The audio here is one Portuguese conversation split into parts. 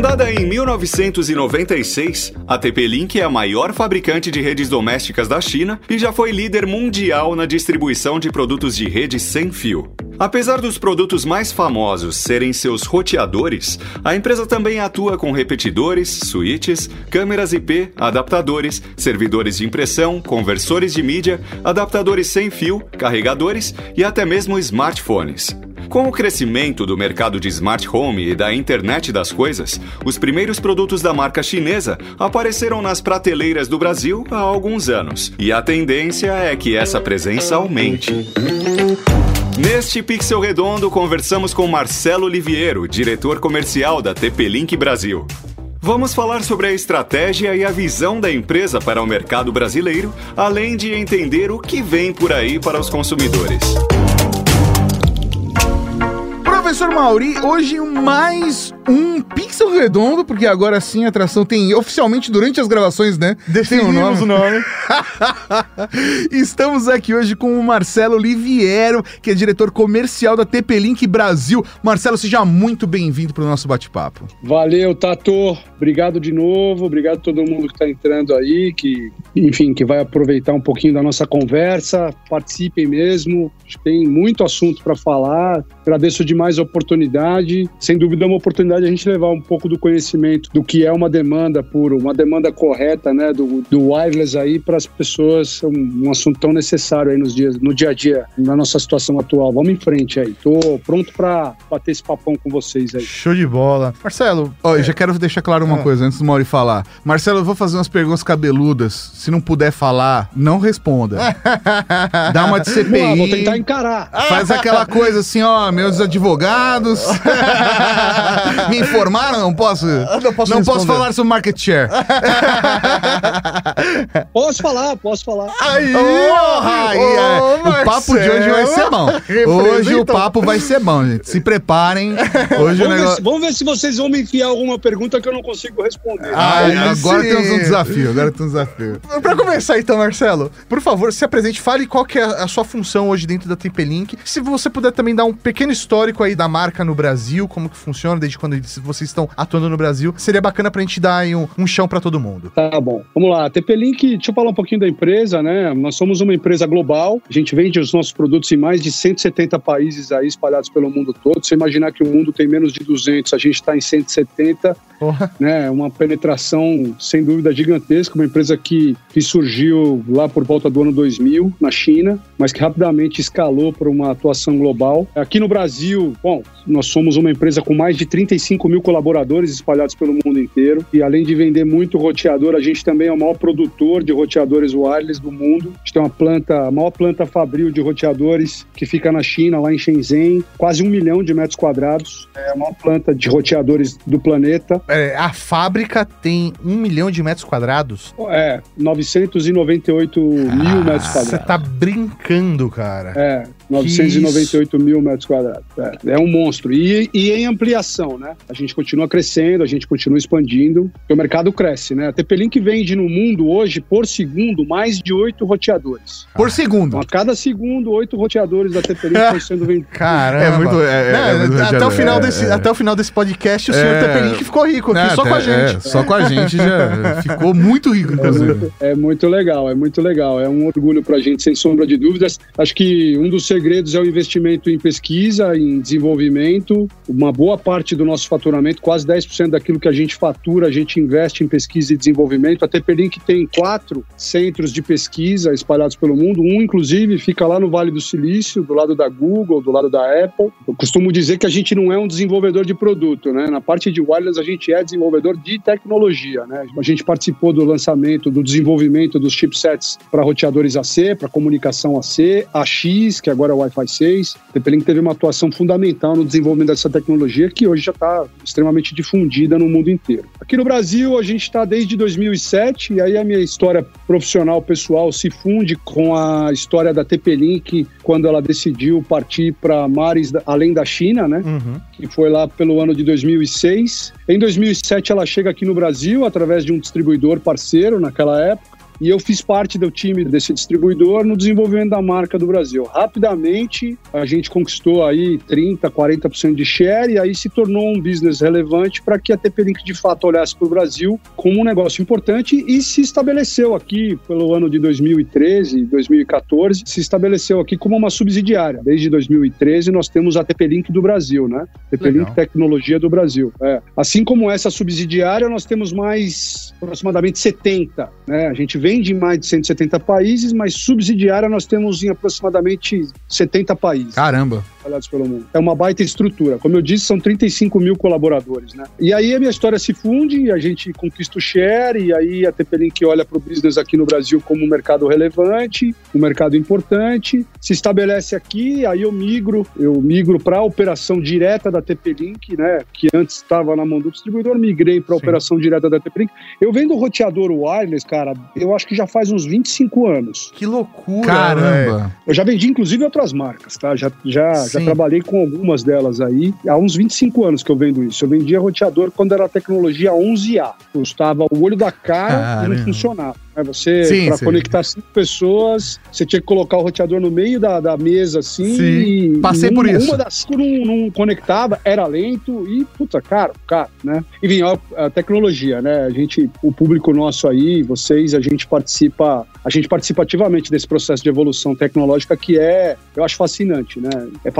Fundada em 1996, a TP-Link é a maior fabricante de redes domésticas da China e já foi líder mundial na distribuição de produtos de rede sem fio. Apesar dos produtos mais famosos serem seus roteadores, a empresa também atua com repetidores, switches, câmeras IP, adaptadores, servidores de impressão, conversores de mídia, adaptadores sem fio, carregadores e até mesmo smartphones. Com o crescimento do mercado de smart home e da internet das coisas, os primeiros produtos da marca chinesa apareceram nas prateleiras do Brasil há alguns anos, e a tendência é que essa presença aumente. Neste Pixel Redondo, conversamos com Marcelo Oliviero, diretor comercial da TP-Link Brasil. Vamos falar sobre a estratégia e a visão da empresa para o mercado brasileiro, além de entender o que vem por aí para os consumidores. Professor Mauri, hoje mais um Pixel Redondo, porque agora sim a atração tem oficialmente durante as gravações, né? Definimos o nome. Estamos aqui hoje com o Marcelo Liviero, que é diretor comercial da TP Link Brasil. Marcelo, seja muito bem-vindo para o nosso bate-papo. Valeu, Tato. Obrigado de novo. Obrigado a todo mundo que está entrando aí, que, enfim, que vai aproveitar um pouquinho da nossa conversa. Participem mesmo. Tem muito assunto para falar. Agradeço demais oportunidade. Sem dúvida, é uma oportunidade a gente levar um pouco do conhecimento do que é uma demanda por uma demanda correta, né, do, do wireless aí para as pessoas. Um, um, assunto tão necessário aí nos dias, no dia a dia, na nossa situação atual. Vamos em frente aí. Tô pronto para bater esse papão com vocês aí. Show de bola. Marcelo, ó, eu já quero deixar claro uma é. coisa antes do Mauri falar. Marcelo, eu vou fazer umas perguntas cabeludas. Se não puder falar, não responda. Dá uma de CPI. Vamos vou tentar encarar. Faz aquela coisa assim, ó, meus advogados me informaram, não posso. Não posso, não posso falar sobre market share. posso falar, posso falar. Aí, oh, aí oh, é. o papo de hoje vai ser bom. Hoje o papo vai ser bom, gente. Se preparem. Hoje vamos, negócio... ver se, vamos ver se vocês vão me enfiar alguma pergunta que eu não consigo responder. Ah, agora sim. temos um desafio. Agora temos um desafio. Pra começar então, Marcelo, por favor, se apresente, fale qual que é a sua função hoje dentro da TP-Link. Se você puder também dar um pequeno histórico aí da marca no Brasil, como que funciona, desde quando vocês estão atuando no Brasil, seria bacana pra gente dar aí um, um chão para todo mundo. Tá bom. Vamos lá. TP-Link, deixa eu falar um pouquinho da empresa, né? Nós somos uma empresa global. A gente vende os nossos produtos em mais de 170 países aí espalhados pelo mundo todo. Você imaginar que o mundo tem menos de 200, a gente está em 170, Porra. né? Uma penetração sem dúvida gigantesca, uma empresa que, que surgiu lá por volta do ano 2000 na China, mas que rapidamente escalou para uma atuação global. Aqui no Brasil, bom, nós somos uma empresa com mais de 35 mil colaboradores espalhados pelo mundo inteiro e além de vender muito roteador, a gente também é o maior produtor de roteadores wireless do mundo. A gente tem uma planta, a maior planta fabril de roteadores que fica na China, lá em Shenzhen, quase um milhão de metros quadrados. É a maior planta de roteadores do planeta. É, a fábrica tem um milhão de metros quadrados? É, 998 ah, mil metros quadrados. Você tá brincando, cara. É, 998 mil metros quadrados. É, é um monstro. E, e, em ampliação, né? A gente continua crescendo, a gente continua expandindo, o mercado cresce, né? A TP-Link vende no mundo hoje, por segundo, mais de oito roteadores. Por segundo? Então, a cada segundo, oito roteadores da TP-Link estão sendo vendidos. Caramba! É muito, é, é, é muito até, o final é, desse, até o final desse podcast, o senhor é. TP-Link ficou rico aqui, só com a gente. só com a gente já ficou muito rico, inclusive. É muito legal, é muito legal. É um orgulho pra gente, sem sombra de dúvidas. Acho que um dos segredos é o investimento em pesquisa, em desenvolvimento. Uma boa parte do nosso faturamento, quase 10% daquilo que a gente fatura, a gente investe em pesquisa e desenvolvimento. A TP-Link tem quatro centros de pesquisa espalhados pelo mundo. Um, inclusive, fica lá no Vale do Silício, do lado da Google, do lado da Apple. Eu costumo dizer que a gente não é um desenvolvedor de produto, né? Na parte de wireless, a gente é desenvolvedor de tecnologia, né? A gente participou do lançamento, do desenvolvimento dos chipsets para roteadores AC, para comunicação AC, AX, que agora é o Wi-Fi 6. A TP-Link teve uma atuação fundamental no desenvolvimento dessa tecnologia que hoje já está extremamente difundida no mundo inteiro. Aqui no Brasil, a gente está desde 2007 e aí a minha história profissional, pessoal, se funde com a história da TP-Link quando ela decidiu partir para mares além da China, né? Uhum. Que foi lá pelo ano de 2006. Em 2007, ela chega aqui no Brasil através de um distribuidor parceiro naquela época e eu fiz parte do time desse distribuidor no desenvolvimento da marca do Brasil. Rapidamente, a gente conquistou aí 30, 40% de share e aí se tornou um business relevante para que a TP-Link de fato olhasse para o Brasil como um negócio importante e se estabeleceu aqui pelo ano de 2013, 2014, se estabeleceu aqui como uma subsidiária. Desde 2013 nós temos a TP-Link do Brasil, né? TP-Link Tecnologia do Brasil. É. Assim como essa subsidiária, nós temos mais aproximadamente 70, né? A gente vende em mais de 170 países, mas subsidiária nós temos em aproximadamente 70 países. Caramba. Espalhados pelo mundo. É uma baita estrutura. Como eu disse, são 35 mil colaboradores, né? E aí a minha história se funde, a gente conquista o share, e aí a TP-Link olha para o business aqui no Brasil como um mercado relevante, um mercado importante, se estabelece aqui, aí eu migro, eu migro para a operação direta da TP-Link, né? Que antes estava na mão do distribuidor, migrei para a operação direta da TP-Link. Eu vendo roteador wireless, cara, eu acho que já faz uns 25 anos. Que loucura, Caramba. Eu já vendi, inclusive, outras marcas, tá? Já, já, já Sim. trabalhei com algumas delas aí. Há uns 25 anos que eu vendo isso. Eu vendia roteador quando era a tecnologia 11A. Custava o olho da cara e Caramba. não funcionava. né? Você, para conectar cinco pessoas, você tinha que colocar o roteador no meio da, da mesa, assim. Sim. e Passei uma, por isso. Uma das cinco não, não conectava, era lento e, puta, caro, caro, né? Enfim, a, a tecnologia, né? A gente, o público nosso aí, vocês, a gente participa, a gente participa ativamente desse processo de evolução tecnológica que é, eu acho fascinante, né? É fascinante,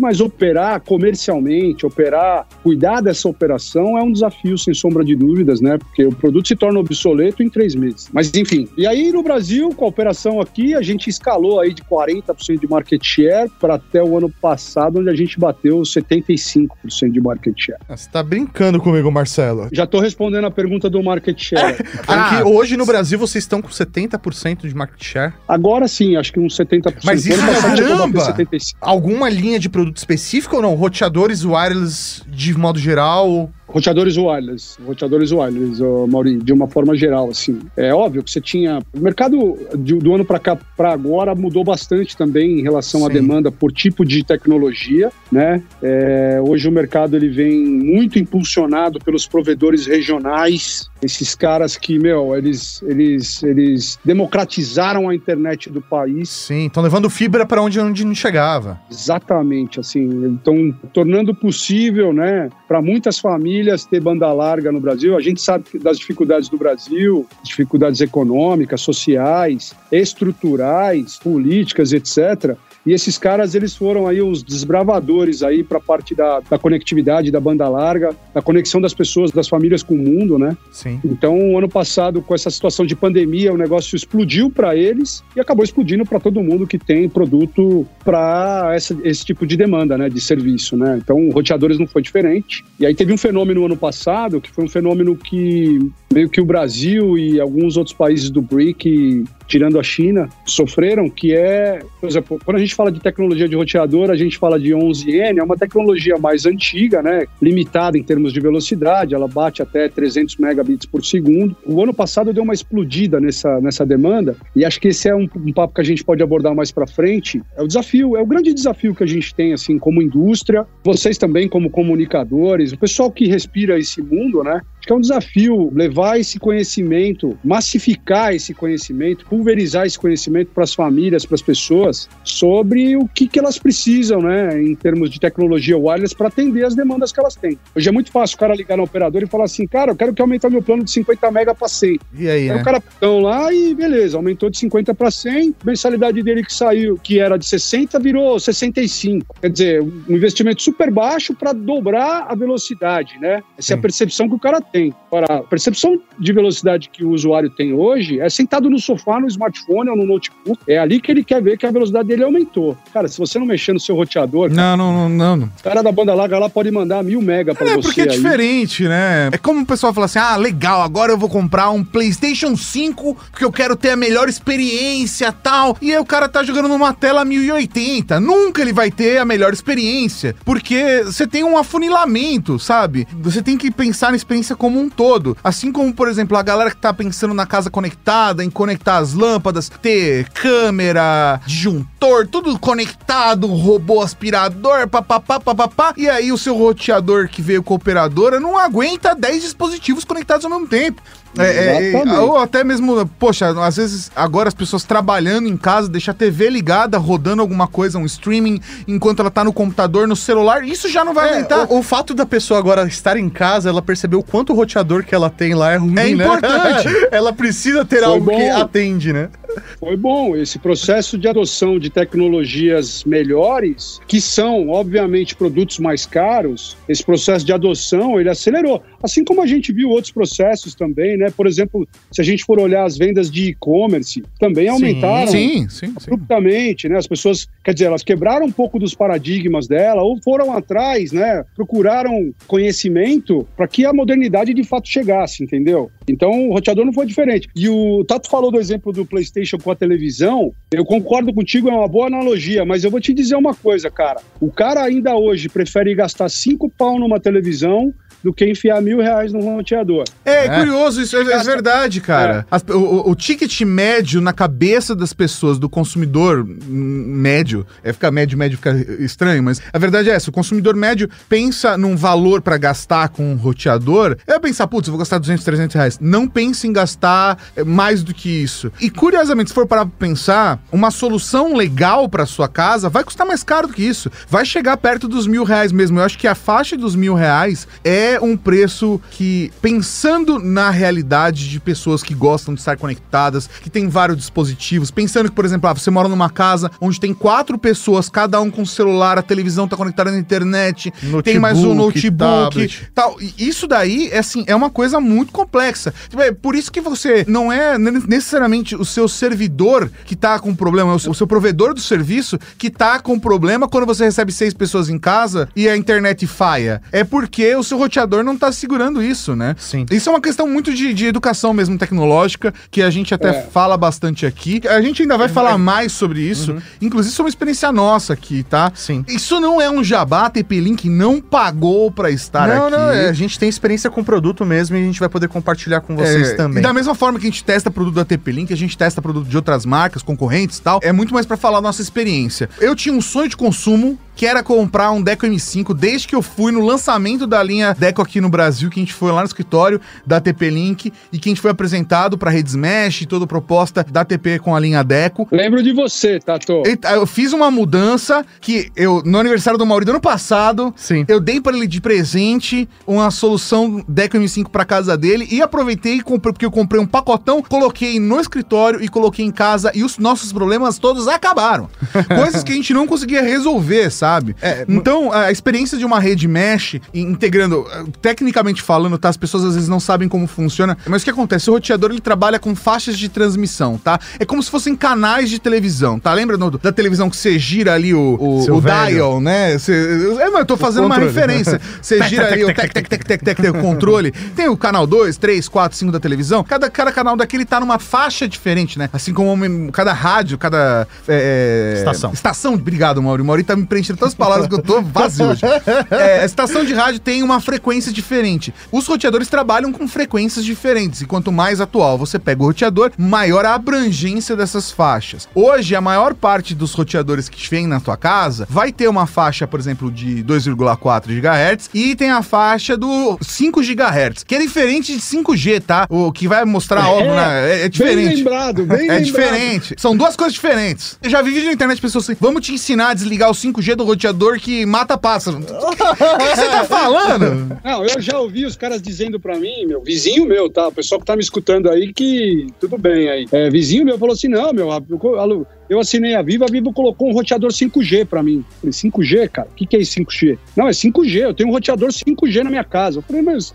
mas operar comercialmente, operar, cuidar dessa operação é um desafio, sem sombra de dúvidas, né? Porque o produto se torna obsoleto em três meses. Mas enfim, e aí no Brasil, com a operação aqui, a gente escalou aí de 40% de market share para até o ano passado, onde a gente bateu 75% de market share. Ah, Você tá brincando comigo, Marcelo. Já tô respondendo a pergunta do market share. Ah. hoje no Brasil vocês estão com 70% de market share. Agora sim, acho que uns 70%. Mas isso bater caramba! 75%. Alguma linha de produto específico ou não? Roteadores wireless de modo geral? Roteadores wireless, roteadores wireless, ô, Mauri, de uma forma geral, assim. É óbvio que você tinha. O mercado de- do ano para cá para agora mudou bastante também em relação à Sim. demanda por tipo de tecnologia, né? É, hoje o mercado ele vem muito impulsionado pelos provedores regionais, esses caras que, meu, eles, eles, eles democratizaram a internet do país. Sim, estão levando fibra para onde, onde não chegava. Exatamente, assim, estão tornando possível, né, para muitas famílias ter banda larga no Brasil. A gente sabe das dificuldades do Brasil, dificuldades econômicas, sociais, estruturais, políticas, etc. E esses caras, eles foram aí os desbravadores aí para a parte da, da conectividade, da banda larga, da conexão das pessoas, das famílias com o mundo, né? Sim. Então, ano passado, com essa situação de pandemia, o negócio explodiu para eles e acabou explodindo para todo mundo que tem produto para esse tipo de demanda, né, de serviço, né? Então, roteadores não foi diferente. E aí teve um fenômeno ano passado, que foi um fenômeno que meio que o Brasil e alguns outros países do BRIC, tirando a China, sofreram, que é, por exemplo, quando a gente fala de tecnologia de roteador, a gente fala de 11N, é uma tecnologia mais antiga, né, limitada em termos de velocidade, ela bate até 300 megabits por segundo. O ano passado deu uma explodida nessa, nessa demanda, e acho que esse é um, um papo que a gente pode abordar mais para frente. É o desafio, é o grande desafio que a gente tem, assim, como indústria, vocês também como comunicadores, o pessoal que respira esse mundo, né, que é um desafio levar esse conhecimento, massificar esse conhecimento, pulverizar esse conhecimento para as famílias, para as pessoas, sobre o que, que elas precisam, né, em termos de tecnologia wireless para atender as demandas que elas têm. Hoje é muito fácil o cara ligar na operadora e falar assim, cara, eu quero que aumente meu plano de 50 mega para 100. E aí, Aí né? o cara então lá e beleza, aumentou de 50 para 100, mensalidade dele que saiu, que era de 60, virou 65. Quer dizer, um investimento super baixo para dobrar a velocidade, né? Essa é a Sim. percepção que o cara tem. Para a percepção de velocidade que o usuário tem hoje é sentado no sofá, no smartphone ou no notebook. É ali que ele quer ver que a velocidade dele aumentou. Cara, se você não mexer no seu roteador, Não, não, não, não. o cara da banda larga lá pode mandar mil mega para É você porque é aí. diferente, né? É como o pessoal fala assim: ah, legal, agora eu vou comprar um PlayStation 5 porque eu quero ter a melhor experiência tal. E aí o cara tá jogando numa tela 1080. Nunca ele vai ter a melhor experiência. Porque você tem um afunilamento, sabe? Você tem que pensar na experiência como um todo. Assim como, por exemplo, a galera que tá pensando na casa conectada, em conectar as lâmpadas, ter câmera, disjuntor, tudo conectado, robô aspirador, papapá, papapá. E aí o seu roteador que veio com a operadora não aguenta 10 dispositivos conectados ao mesmo tempo. É, é, ou até mesmo, poxa, às vezes agora as pessoas trabalhando em casa, deixa a TV ligada, rodando alguma coisa, um streaming, enquanto ela tá no computador, no celular, isso já não vai É, aguentar. o, o fato da pessoa agora estar em casa, ela percebeu o quanto o roteador que ela tem lá é ruim, É né? importante. ela precisa ter Foi algo que bom. atende, né? Foi bom. Esse processo de adoção de tecnologias melhores, que são, obviamente, produtos mais caros, esse processo de adoção, ele acelerou. Assim como a gente viu outros processos também, né? Por exemplo, se a gente for olhar as vendas de e-commerce, também aumentaram Sim, sim, sim. abruptamente, né? As pessoas, quer dizer, elas quebraram um pouco dos paradigmas dela ou foram atrás, né? Procuraram conhecimento para que a modernidade de fato chegasse, entendeu? Então o roteador não foi diferente. E o Tato falou do exemplo do PlayStation com a televisão. Eu concordo contigo, é uma boa analogia, mas eu vou te dizer uma coisa, cara. O cara ainda hoje prefere gastar cinco pau numa televisão do que enfiar mil reais num roteador. É, É. curioso, isso é, é verdade, cara. As- o, o- ticket médio na cabeça das pessoas, do consumidor médio, é ficar médio, médio fica estranho, mas a verdade é essa: o consumidor médio pensa num valor pra gastar com um roteador, é pensar, putz, eu vou gastar 200, 300 reais. Não pensa em gastar é, mais do que isso. E curiosamente, se for parar pra pensar, uma solução legal pra sua casa vai custar mais caro do que isso. Vai chegar perto dos mil reais mesmo. Eu acho que a faixa dos mil reais é um preço que, pensando na realidade de pessoas que gostam de estar conectadas, que tem vários dispositivos, pensando que, por exemplo, ah, você mora numa casa onde tem quatro pessoas, cada um com celular, a televisão tá conectada na internet, tem mais um Notebook, notebook, tablet. tal. Isso daí, é assim, é uma coisa muito complexa. Tipo, É por isso que você não é ne- necessariamente o seu servidor que tá com problema, é o seu, o provedor do serviço que tá com problema quando você recebe seis pessoas em casa e a internet falha. É porque o seu roteador não tá segurando isso, né? Sim. Isso é uma questão muito de, de educação mesmo tecnológica, que a gente até É. fala bastante aqui. A gente ainda vai falar mais sobre isso, inclusive sobre uma experiência nossa aqui, tá? Sim. Isso não é um jabá, a TP-Link não pagou pra estar não, aqui. não, é, a gente tem experiência com o produto mesmo e a gente vai poder compartilhar com vocês É, também. E da mesma forma que a gente testa produto da TP-Link, a gente testa produto de outras marcas, concorrentes e tal, é muito mais pra falar da nossa experiência. Eu tinha um sonho de consumo, que era comprar um Deco M5, desde que eu fui no lançamento da linha Deco aqui no Brasil, que a gente foi lá no escritório da TP-Link e que a gente foi apresentado pra Rede Smash, toda a proposta da TP com a linha Deco. Lembro de você, Tato. Eita, Eu fiz uma mudança que eu, no aniversário do Mauri do ano passado, Sim. eu dei para ele de presente uma solução Deco M5 para casa dele e aproveitei e comprei, porque eu comprei um pacotão, coloquei no escritório e coloquei em casa e os nossos problemas todos acabaram. Coisas que a gente não conseguia resolver, sabe? Então, a experiência de uma rede mesh, e integrando, eh, tecnicamente falando, tá? As pessoas às vezes não sabem como funciona, mas o que acontece? O roteador ele trabalha com faixas de transmissão, tá? É como se fossem canais de televisão, tá? Lembra do- da televisão que você gira ali o, o, o dial, né? Você, é, mas eu tô fazendo uma referência. Você gira ali o tec, tec, tec, tec, tec, tec, o controle. Tem o canal 2, 3, 4, 5 da televisão. Cada, cada canal daquele tá numa faixa diferente, né? Assim como cada rádio, cada... é, Estação. Estação, obrigado, Mauri. O Mauri tá me preenchendo todas as palavras que eu tô vazio hoje. É, a estação de rádio tem uma frequência diferente. Os roteadores trabalham com frequências diferentes. E quanto mais atual você pega o roteador, maior a abrangência dessas faixas. Hoje, a maior parte dos roteadores que vem na tua casa vai ter uma faixa, por exemplo, de 2,4 GHz e tem a faixa do 5 GHz, que é diferente de 5G, tá? O que vai mostrar, óbvio, né? é, é Bem diferente. lembrado, bem É lembrado. diferente. São duas coisas diferentes. Eu já vi vídeo na internet pessoas assim: vamos te ensinar a desligar o 5G do roteador que mata pássaro. O que você tá falando? Não, eu já ouvi os caras dizendo pra mim, meu, vizinho meu, tá? O pessoal que tá me escutando aí, que tudo bem aí. É, vizinho meu falou assim: não, meu, eu- eu assinei a Vivo, a Vivo colocou um roteador 5G pra mim. Falei, 5G, cara? O que, que é isso 5G? Não, é 5G, eu tenho um roteador 5G na minha casa. Eu falei, mas.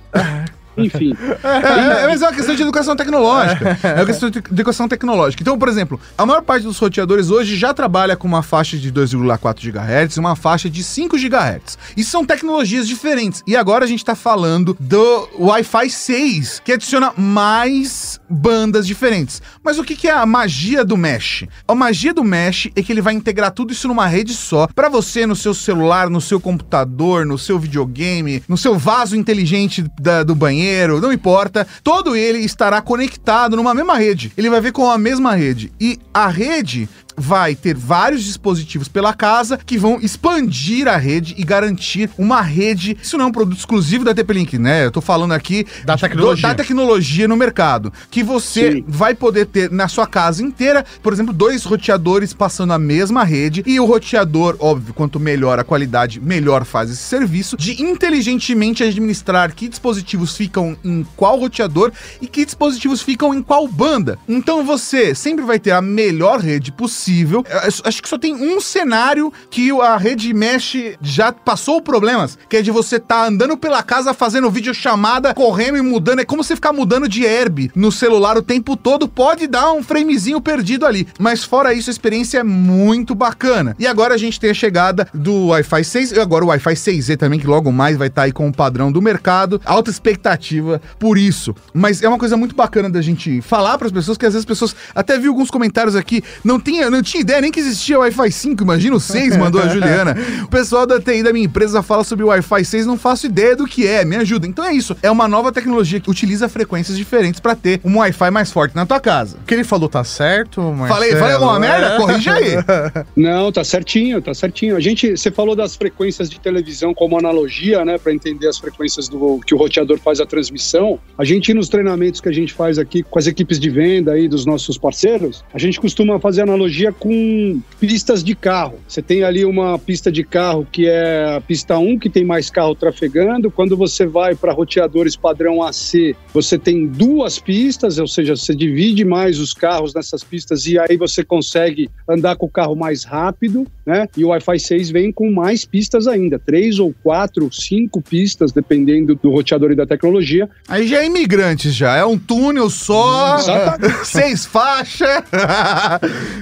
Enfim. É, é, mas é uma questão de educação tecnológica. É uma questão de educação tecnológica. Então, por exemplo, a maior parte dos roteadores hoje já trabalha com uma faixa de 2,4 GHz e uma faixa de 5 GHz. E são tecnologias diferentes. E agora a gente tá falando do Wi-Fi 6, que adiciona mais bandas diferentes. Mas o que, que é a magia do Mesh? A magia do Mesh é que ele vai integrar tudo isso numa rede só, para você no seu celular, no seu computador, no seu videogame, no seu vaso inteligente da- do banheiro banheiro, não importa. Todo ele estará conectado numa mesma rede. Ele vai ver com a mesma rede. E a rede vai ter vários dispositivos pela casa que vão expandir a rede e garantir uma rede. Isso não é um produto exclusivo da TP-Link, né? Eu tô falando aqui Da tecnologia. da tecnologia no mercado. Que você Sim. vai poder ter na sua casa inteira, por exemplo, dois roteadores passando a mesma rede e o roteador, óbvio, quanto melhor a qualidade, melhor faz esse serviço de inteligentemente administrar que dispositivos ficam em qual roteador e que dispositivos ficam em qual banda. Então você sempre vai ter a melhor rede possível. Eu acho- que só tem um cenário que a rede mesh já passou problemas, que é de você tá andando pela casa fazendo videochamada, correndo e mudando. É como você ficar mudando de herb no celular o tempo todo. Pode dar um framezinho perdido ali. Mas fora isso, a experiência é muito bacana. E agora a gente tem a chegada do Wi-Fi 6 e agora o Wi-Fi 6E também, que logo mais vai estar aí com o padrão do mercado. Alta expectativa por isso. Mas é uma coisa muito bacana da gente falar para as pessoas, que às vezes as pessoas até vi alguns comentários aqui, não tinha, não tinha ideia nem que existia Wi-Fi 5, imagina o 6, mandou a Juliana. O pessoal da TI da minha empresa fala sobre o Wi-Fi 6, não faço ideia do que é, me ajuda. Então é isso, é uma nova tecnologia que utiliza frequências diferentes para ter um Wi-Fi mais forte na tua casa. O que ele falou tá certo, mas. Falei, falei alguma merda? Corrige aí. Não, tá certinho, tá certinho. A gente, você falou das frequências de televisão como analogia, né, para entender as frequências do que o roteador faz a transmissão. A gente nos treinamentos que a gente faz aqui com as equipes de venda aí dos nossos parceiros, a gente costuma fazer analogia com pistas de carro. Você tem ali uma pista de carro que é a pista 1, que tem mais carro trafegando. Quando você vai para roteadores padrão AC, você tem duas pistas, ou seja, você divide mais os carros nessas pistas e aí você consegue andar com o carro mais rápido, né? E o Wi-Fi 6 vem com mais pistas ainda, três ou quatro, cinco pistas, dependendo do roteador e da tecnologia. Aí já é imigrantes já, é um túnel só, Exatamente. seis faixas.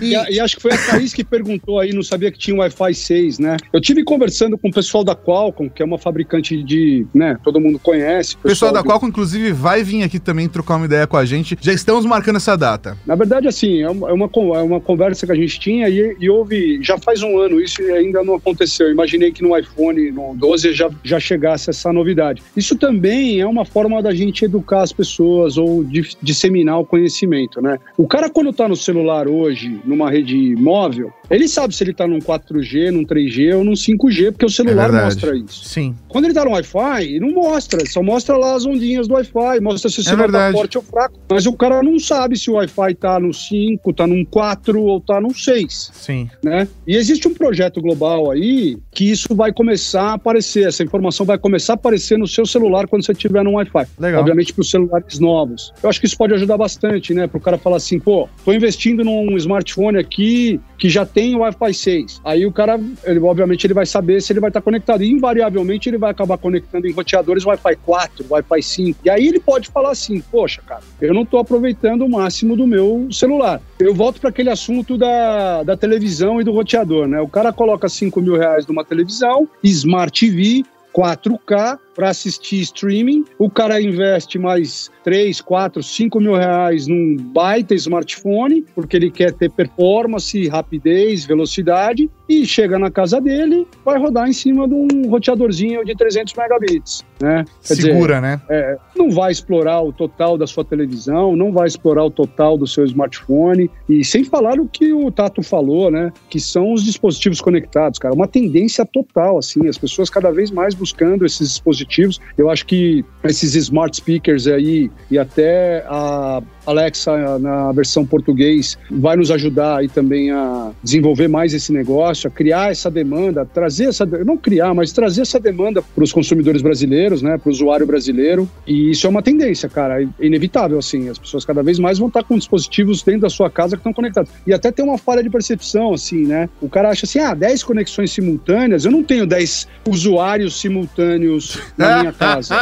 E, a- e acho que foi a Thaís que perguntou aí, não sabia que tinha Wi-Fi 6, né? Eu tive conversando com o pessoal da Qualcomm, que é uma fabricante de, né, todo mundo conhece. O pessoal da Qualcomm, inclusive, vai vir aqui também trocar uma ideia com a gente. Já estamos marcando essa data. Na verdade, assim, é uma, é uma, é uma conversa que a gente tinha e, e houve, já faz um ano isso e ainda não aconteceu. Eu imaginei que no iPhone, no 12, já, já chegasse essa novidade. Isso também é uma forma da gente educar as pessoas ou de, disseminar o conhecimento, né? O cara, quando tá no celular hoje, numa rede móvel, ele sabe se ele tá num 4G, num 3G ou num 5G, porque o celular verdade. mostra isso. Sim. Quando ele tá no Wi-Fi, não mostra, só mostra lá as ondinhas do Wi-Fi, mostra se o celular tá verdade. forte ou fraco. Mas o cara não sabe se o Wi-Fi tá no 5, tá num 4 ou tá no 6, Sim. né? E existe um projeto global aí que isso vai começar a aparecer, essa informação vai começar a aparecer no seu celular quando você tiver no Wi-Fi. Legal. Obviamente para os celulares novos. Eu acho que isso pode ajudar bastante, né? Para o cara falar assim, pô, tô investindo num smartphone aqui que já tem o Wi-Fi 6. Aí o cara, ele, obviamente, ele vai saber se ele vai estar conectado. E invariavelmente ele vai acabar conectando em roteadores Wi-Fi 4, Wi-Fi 5. E aí ele pode falar assim, poxa, cara, eu não estou aproveitando o máximo do meu celular. Eu volto para aquele assunto da, da televisão e do roteador, né? O cara coloca 5 mil reais numa televisão, Smart TV, 4K para assistir streaming. O cara investe mais 3, 4, 5 mil reais num baita smartphone, porque ele quer ter performance, rapidez, velocidade, e chega na casa dele, vai rodar em cima de um roteadorzinho de 300 megabits, né? Quer dizer, Segura, né? é, não vai explorar o total da sua televisão, não vai explorar o total do seu smartphone. E sem falar o que o Tato falou, né? Que são os dispositivos conectados, cara. Uma tendência total, assim, as pessoas cada vez mais buscando esses dispositivos. Eu acho que esses smart speakers aí e até a Alexa na versão português vai nos ajudar aí também a desenvolver mais esse negócio, a criar essa demanda, trazer essa, não criar, mas trazer essa demanda para os consumidores brasileiros, né, para o usuário brasileiro. E isso é uma tendência, cara, é inevitável assim. As pessoas cada vez mais vão estar com dispositivos dentro da sua casa que estão conectados. E até tem uma falha de percepção, assim, né? O cara acha assim, ah, 10 conexões simultâneas, eu não tenho 10 usuários simultâneos na minha casa.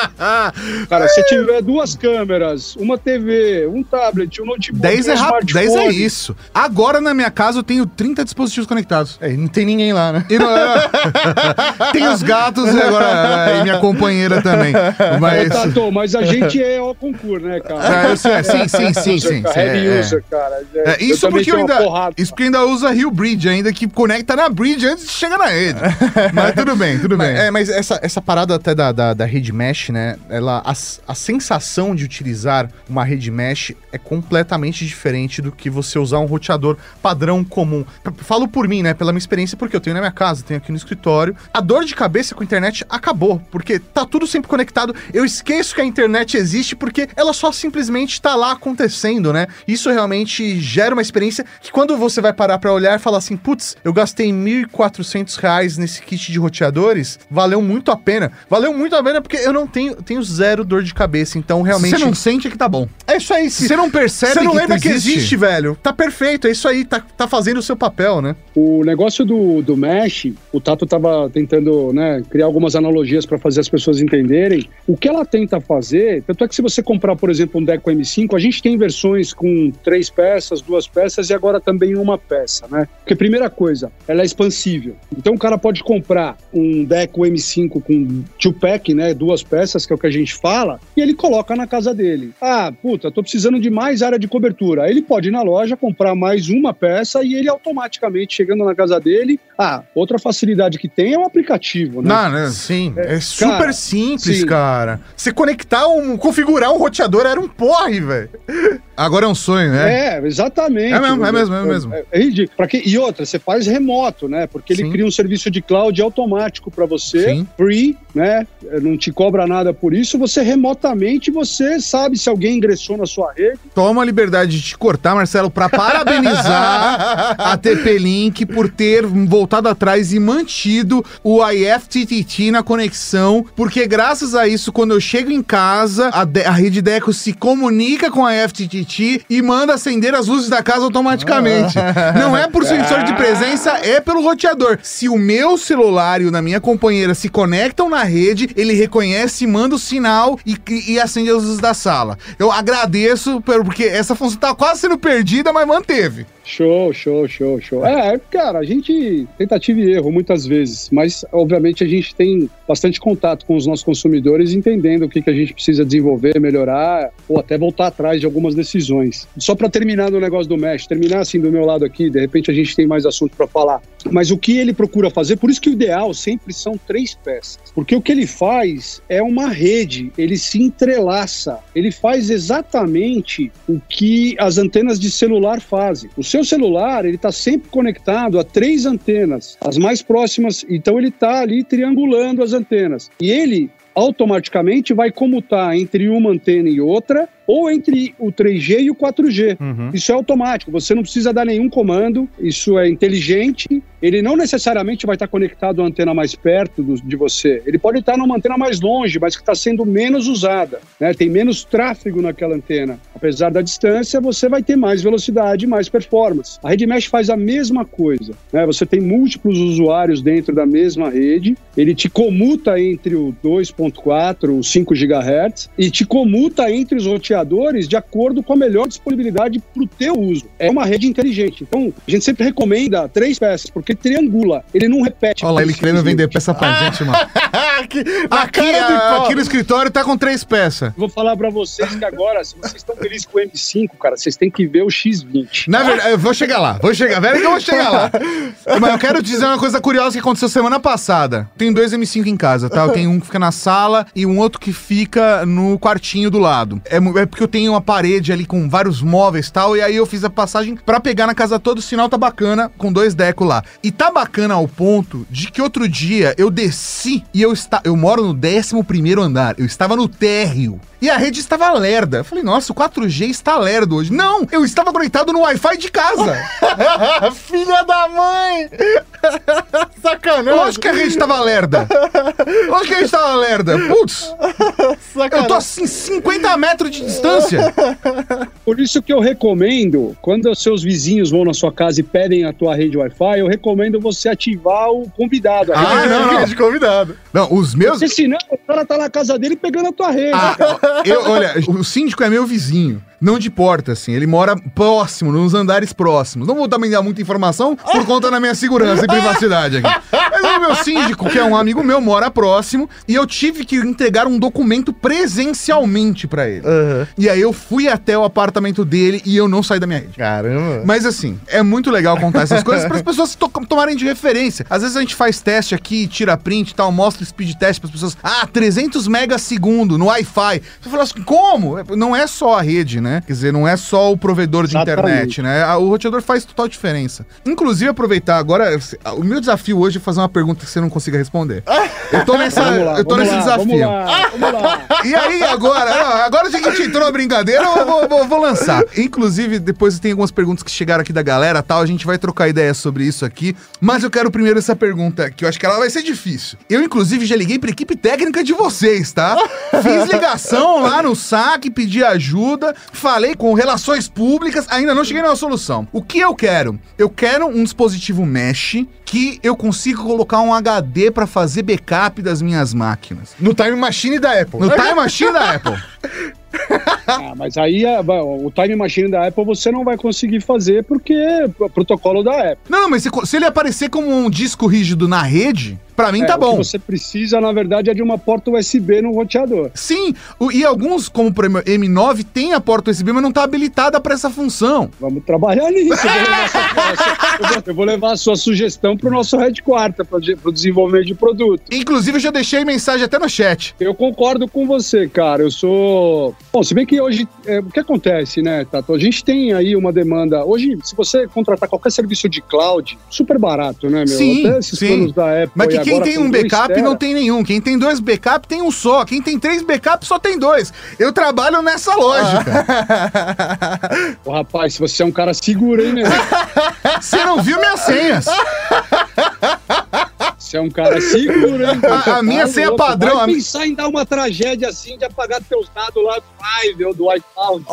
Cara, se tiver duas câmeras, uma TV, um tablet, um notebook, 10 é um rápido, 10 é isso. Agora na minha casa eu tenho 30 dispositivos conectados. É, não tem ninguém lá, né? E não- tem os gatos e agora é, e minha companheira também. Ô, Mas. Tato, mas a gente é ao concurso, né, cara? É, eu sei, sim, sim, sim, sim. Heavy é, é. user, cara. É, isso porque eu ainda. porrada. Isso porque ainda usa Rio Bridge ainda, que conecta na bridge antes de chegar na rede. Mas tudo bem, tudo Mas, bem. é, mas essa, essa parada até da, da, da rede mesh, né? Ela, a, a sensação de utilizar uma rede mesh é completamente diferente do que você usar um roteador padrão comum. Falo por mim, né? Pela minha experiência, porque eu tenho na minha casa, tenho aqui no escritório. A dor de cabeça com a internet acabou, porque tá tudo sempre conectado. Eu esqueço que a internet existe porque ela só simplesmente tá lá acontecendo, né? Isso realmente gera uma experiência que quando você vai parar pra olhar e falar assim, putz, eu gastei 1.400 reais nesse kit de roteadores, valeu muito a pena. Valeu muito a pena porque eu não tenho, tenho zero dor de cabeça, então realmente... Você não sente que tá bom. É isso aí, se não percebe você não que lembra que existe? existe, velho. Tá perfeito, é isso aí, tá, tá fazendo o seu papel, né? O negócio do, do Mesh, o Tato estava tentando né, criar algumas analogias para fazer as pessoas entenderem. O que ela tenta fazer, tanto é que se você comprar, por exemplo, um Deco M5, a gente tem versões com três peças, duas peças e agora também uma peça, né? Porque, primeira coisa, ela é expansível. Então o cara pode comprar um Deco M5 com two-pack, né? Duas peças, que é o que a gente fala, e ele coloca na casa dele. Ah, puta, tô precisando de mais área de cobertura. Aí ele pode ir na loja, comprar mais uma peça e ele automaticamente, chegando na casa dele. Ah, outra facilidade que tem é o aplicativo, né? Não, né? Sim, é, super cara, simples, sim. cara. Você conectar um, configurar um roteador era um porre, velho. Agora é um sonho, né? É, exatamente. É mesmo, é mesmo, é mesmo. É, é ridículo. E outra, você faz remoto, né? Porque ele Sim. cria um serviço de cloud automático para você, Sim. free, né? Não te cobra nada por isso. Você remotamente, você sabe se alguém ingressou na sua rede. Toma a liberdade de te cortar, Marcelo, pra parabenizar a TP Link por ter voltado atrás e mantido o IFTTT na conexão, porque graças a isso, quando eu chego em casa, a, de- a rede Deco se comunica com a IFTTT e manda acender as luzes da casa automaticamente. Não é por sensor de presença, é pelo roteador. Se o meu celular e o da minha companheira se conectam na rede, ele reconhece, manda o sinal e, e acende as luzes da sala. Eu agradeço, pelo- porque essa função tá quase sendo perdida, mas manteve. Show, show, show, show. É, é, cara, a gente tentativa e erro muitas vezes, mas obviamente a gente tem bastante contato com os nossos consumidores, entendendo o que, que a gente precisa desenvolver, melhorar ou até voltar atrás de algumas decisões. Só para terminar no negócio do Mesh, terminar assim do meu lado aqui, de repente a gente tem mais assunto para falar. Mas o que ele procura fazer, por isso que o ideal sempre são três peças, porque o que ele faz é uma rede, ele se entrelaça, ele faz exatamente o que as antenas de celular fazem. O seu celular, ele está sempre conectado a três antenas, as mais próximas, então ele está ali triangulando as antenas. E ele automaticamente vai comutar entre uma antena e outra ou entre o 3G e o 4G. Uhum. Isso é automático, você não precisa dar nenhum comando, isso é inteligente. Ele não necessariamente vai estar conectado à antena mais perto do- de você. Ele pode estar numa antena mais longe, mas que está sendo menos usada. né? Tem menos tráfego naquela antena. Apesar da distância, você vai ter mais velocidade, mais performance. A rede mesh faz a mesma coisa. né? Você tem múltiplos usuários dentro da mesma rede. Ele te comuta entre o 2.4, o 5 GHz e te comuta entre os roteadores de acordo com a melhor disponibilidade para o teu uso. É uma rede inteligente. Então, a gente sempre recomenda três peças, porque triangula. Ele não repete. Olha lá, ele querendo vender peça pra gente, mano. aqui, Aqui, a- pau. aqui no escritório tá com três peças. Vou falar para vocês que agora, se vocês estão felizes com o M5, cara, vocês têm que ver o X20. Na verdade, eu vou chegar lá, vou chegar. Aí que eu vou chegar lá. Mas eu quero dizer uma coisa curiosa que aconteceu semana passada. Tem dois M5 em casa, tá? Eu tenho um que fica na sala e um outro que fica no quartinho do lado. É, é porque eu tenho uma parede ali com vários móveis e tal, e aí eu fiz a passagem pra pegar na casa toda, o sinal tá bacana, com dois deco lá. E tá bacana ao ponto de que outro dia eu desci e eu, está, eu moro no 11 primeiro andar, eu estava no térreo. E a rede estava lerda. Eu falei, nossa, o 4G está lerdo hoje. Não, eu estava conectado no Wi-Fi de casa. Filha da mãe! Sacanagem! Lógico que a rede estava lerda. Lógico que a rede estava lerda. Putz, eu tô assim, 50 metros de distância. Por isso que eu recomendo, quando os seus vizinhos vão na sua casa e pedem a tua rede Wi-Fi, eu recomendo você ativar o convidado. a Ah, não. de convidado. Não, os meus. Porque senão o cara tá na casa dele pegando a tua rede. Ah, eu, olha, o síndico é meu vizinho. Não de porta, assim. Ele mora próximo, nos andares próximos. Não vou também dar muita informação por conta da minha segurança e privacidade aqui. Mas o meu síndico, que é um amigo meu, mora próximo. E eu tive que entregar um documento presencialmente pra ele. E aí eu fui até o apartamento dele e eu não saí da minha rede. Caramba. Mas assim, é muito legal contar essas coisas para as pessoas to tomarem de referência. Às vezes a gente faz teste aqui, tira print e tal, mostra speed test para as pessoas. Ah, 300 megas segundo no Wi-Fi. Você fala assim, como? Não é só a rede, né? Quer dizer, não é só o provedor de Exatamente. internet, né? O roteador faz total diferença. Inclusive, aproveitar agora, o meu desafio hoje é fazer uma pergunta que você não consiga responder. Eu tô nessa, lá, eu tô nesse lá, desafio. Vamos lá, vamos lá. E aí, agora, agora que a gente entrou na brincadeira, eu vou, vou- vou lançar. Inclusive, depois tem algumas perguntas que chegaram aqui da galera tal. A gente vai trocar ideias sobre isso aqui. Mas eu quero primeiro essa pergunta, que eu acho que ela vai ser difícil. Eu, inclusive, já liguei pra equipe técnica de vocês, tá? Fiz ligação lá no saque, pedi ajuda, falei com relações públicas, ainda não cheguei numa solução. O que eu quero? Eu quero um dispositivo mesh que eu consiga colocar um HD pra fazer backup das minhas máquinas. No Time Machine da Apple. No Time Machine da Apple. Ah, mas aí a- o Time Machine da Apple você não vai conseguir fazer porque é o protocolo da Apple. Não, não, mas se, se ele aparecer como um disco rígido na rede, pra mim É, tá o bom. que você precisa, na verdade, é de uma porta USB no roteador. Sim, o- e alguns, como o M9, tem a porta USB, mas não tá habilitada pra essa função. Vamos trabalhar nisso. Eu vou levar, a sua sugestão para o nosso headquarter, para o desenvolvimento de produto. Inclusive, eu já deixei mensagem até no chat. Eu concordo com você, cara. Eu sou. Bom, se bem que hoje. é, o que acontece, né, Tato? A gente tem aí uma demanda. Hoje, se você contratar qualquer serviço de cloud, super barato, né, meu? Sim, Até esses sim. planos da Apple. Mas que quem tem um backup tera, não tem nenhum. Quem tem dois backup tem um só. Quem tem três backup só tem dois. Eu trabalho nessa lógica. Ô, rapaz, se você é um cara seguro, hein, meu? Você não viu minhas senhas. Você é um cara seguro, hein? A- a minha senha louco. padrão, Vai a pensar em dar uma tragédia assim de apagar teus dados lá do Five ou do iCloud.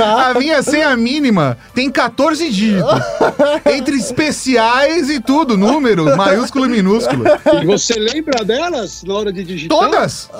A minha senha mínima tem 14 dígitos. Entre especiais e tudo, número, maiúsculo e minúsculo. E você lembra delas na hora de digitar? Todas!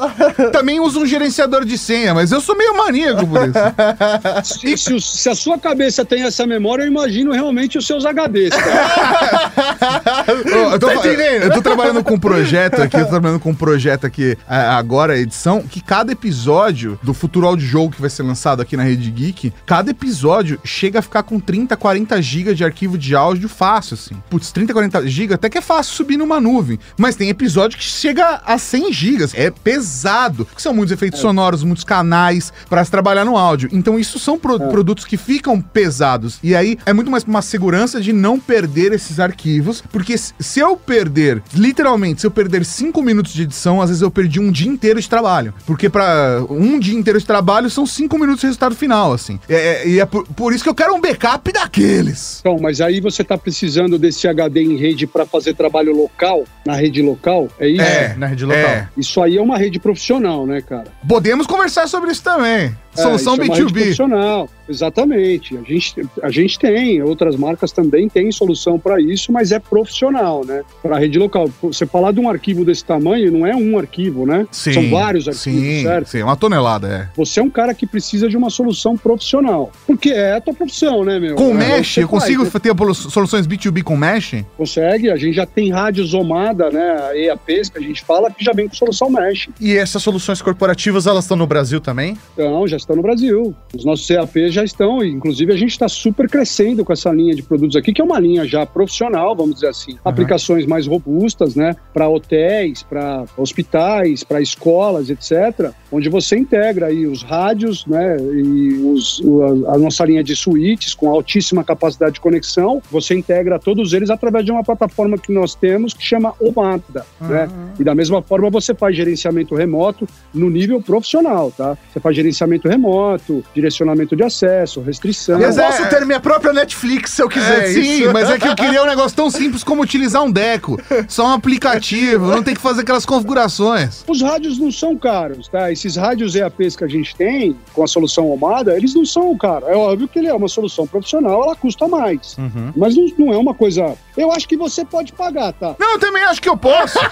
Também uso um gerenciador de senha, mas eu sou meio maníaco por isso. Se, se o- se a sua cabeça tem essa memória, eu imagino realmente os seus HDs, cara. Eu, tô, Tá entendendo? eu tô trabalhando com um projeto aqui, eu tô trabalhando com um projeto aqui, a- agora, a edição, que cada episódio do futuro audiojogo que vai ser lançado aqui na Rede Geek, cada episódio chega a ficar com 30, 40 gigas de arquivo de áudio fácil, assim. Putz, 30, 40 gigas até que é fácil subir numa nuvem, mas tem episódio que chega a 100 gigas, é pesado, porque são muitos efeitos sonoros, muitos canais pra se trabalhar no áudio. Então isso são pro- produtos que ficam pesados, e aí é muito mais uma segurança de não perder esses arquivos, porque se eu perder, literalmente, se eu perder 5 minutos de edição, às vezes eu perdi um dia inteiro de trabalho. Porque pra um dia inteiro de trabalho são 5 minutos de resultado final, assim. É, é- e é por, por isso que eu quero um backup daqueles. Então, mas aí você está precisando desse HD em rede para fazer trabalho local, na rede local, é isso? É, na rede local. É. Isso aí é uma rede profissional, né, cara? Podemos conversar sobre isso também. Solução É, isso é uma rede B2B. profissional, exatamente. A gente, a gente tem, outras marcas também têm solução para isso, mas é profissional, né? Para a rede local. Você falar de um arquivo desse tamanho, não é um arquivo, né? São vários arquivos, sim, certo? Sim, uma tonelada, é. Você é um cara que precisa de uma solução profissional. Porque é a tua profissão, né, meu? Com É, Mesh, eu consigo faz, ter soluções B2B com Mesh? Consegue, a gente já tem rádio Zomada, né? A EAPs que a gente fala que já vem com solução Mesh. E essas soluções corporativas, elas estão no Brasil também? Então, já estão no Brasil. Os nossos CAPs já estão, e, inclusive a gente está super crescendo com essa linha de produtos aqui, que é uma linha já profissional, vamos dizer assim. Aplicações mais robustas, né? Para hotéis, para hospitais, para escolas, etc. Onde você integra aí os rádios, né? E os, a, a nossa linha de suítes com altíssima capacidade de conexão. Você integra todos eles através de uma plataforma que nós temos que chama Omada, né? E da mesma forma você faz gerenciamento remoto no nível profissional, tá? Você faz gerenciamento remoto, direcionamento de acesso, restrição. Eu é- posso ter minha própria Netflix se eu quiser É, sim, isso. mas é que eu queria um negócio tão simples como utilizar um Deco. Só um aplicativo, não tem que fazer aquelas configurações. Os rádios não são caros, tá? Esses rádios EAPs que a gente tem com a solução Omada, eles não são caros. É óbvio que ele é uma solução profissional, ela custa mais. Uhum. Mas não, não é uma coisa. Eu acho que você pode pagar, tá? Não, eu também acho que eu posso.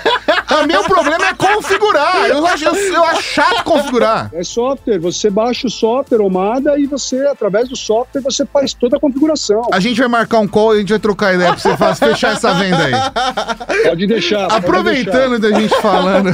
O meu problema é configurar. Eu acho, eu, eu acho chato configurar. É software, você baixa baixa o software, Omada, e você, através do software, você faz toda a configuração. A gente vai marcar um call e a gente vai trocar ideia pra você fazer, fechar essa venda aí. Pode deixar. pode Aproveitando da gente falando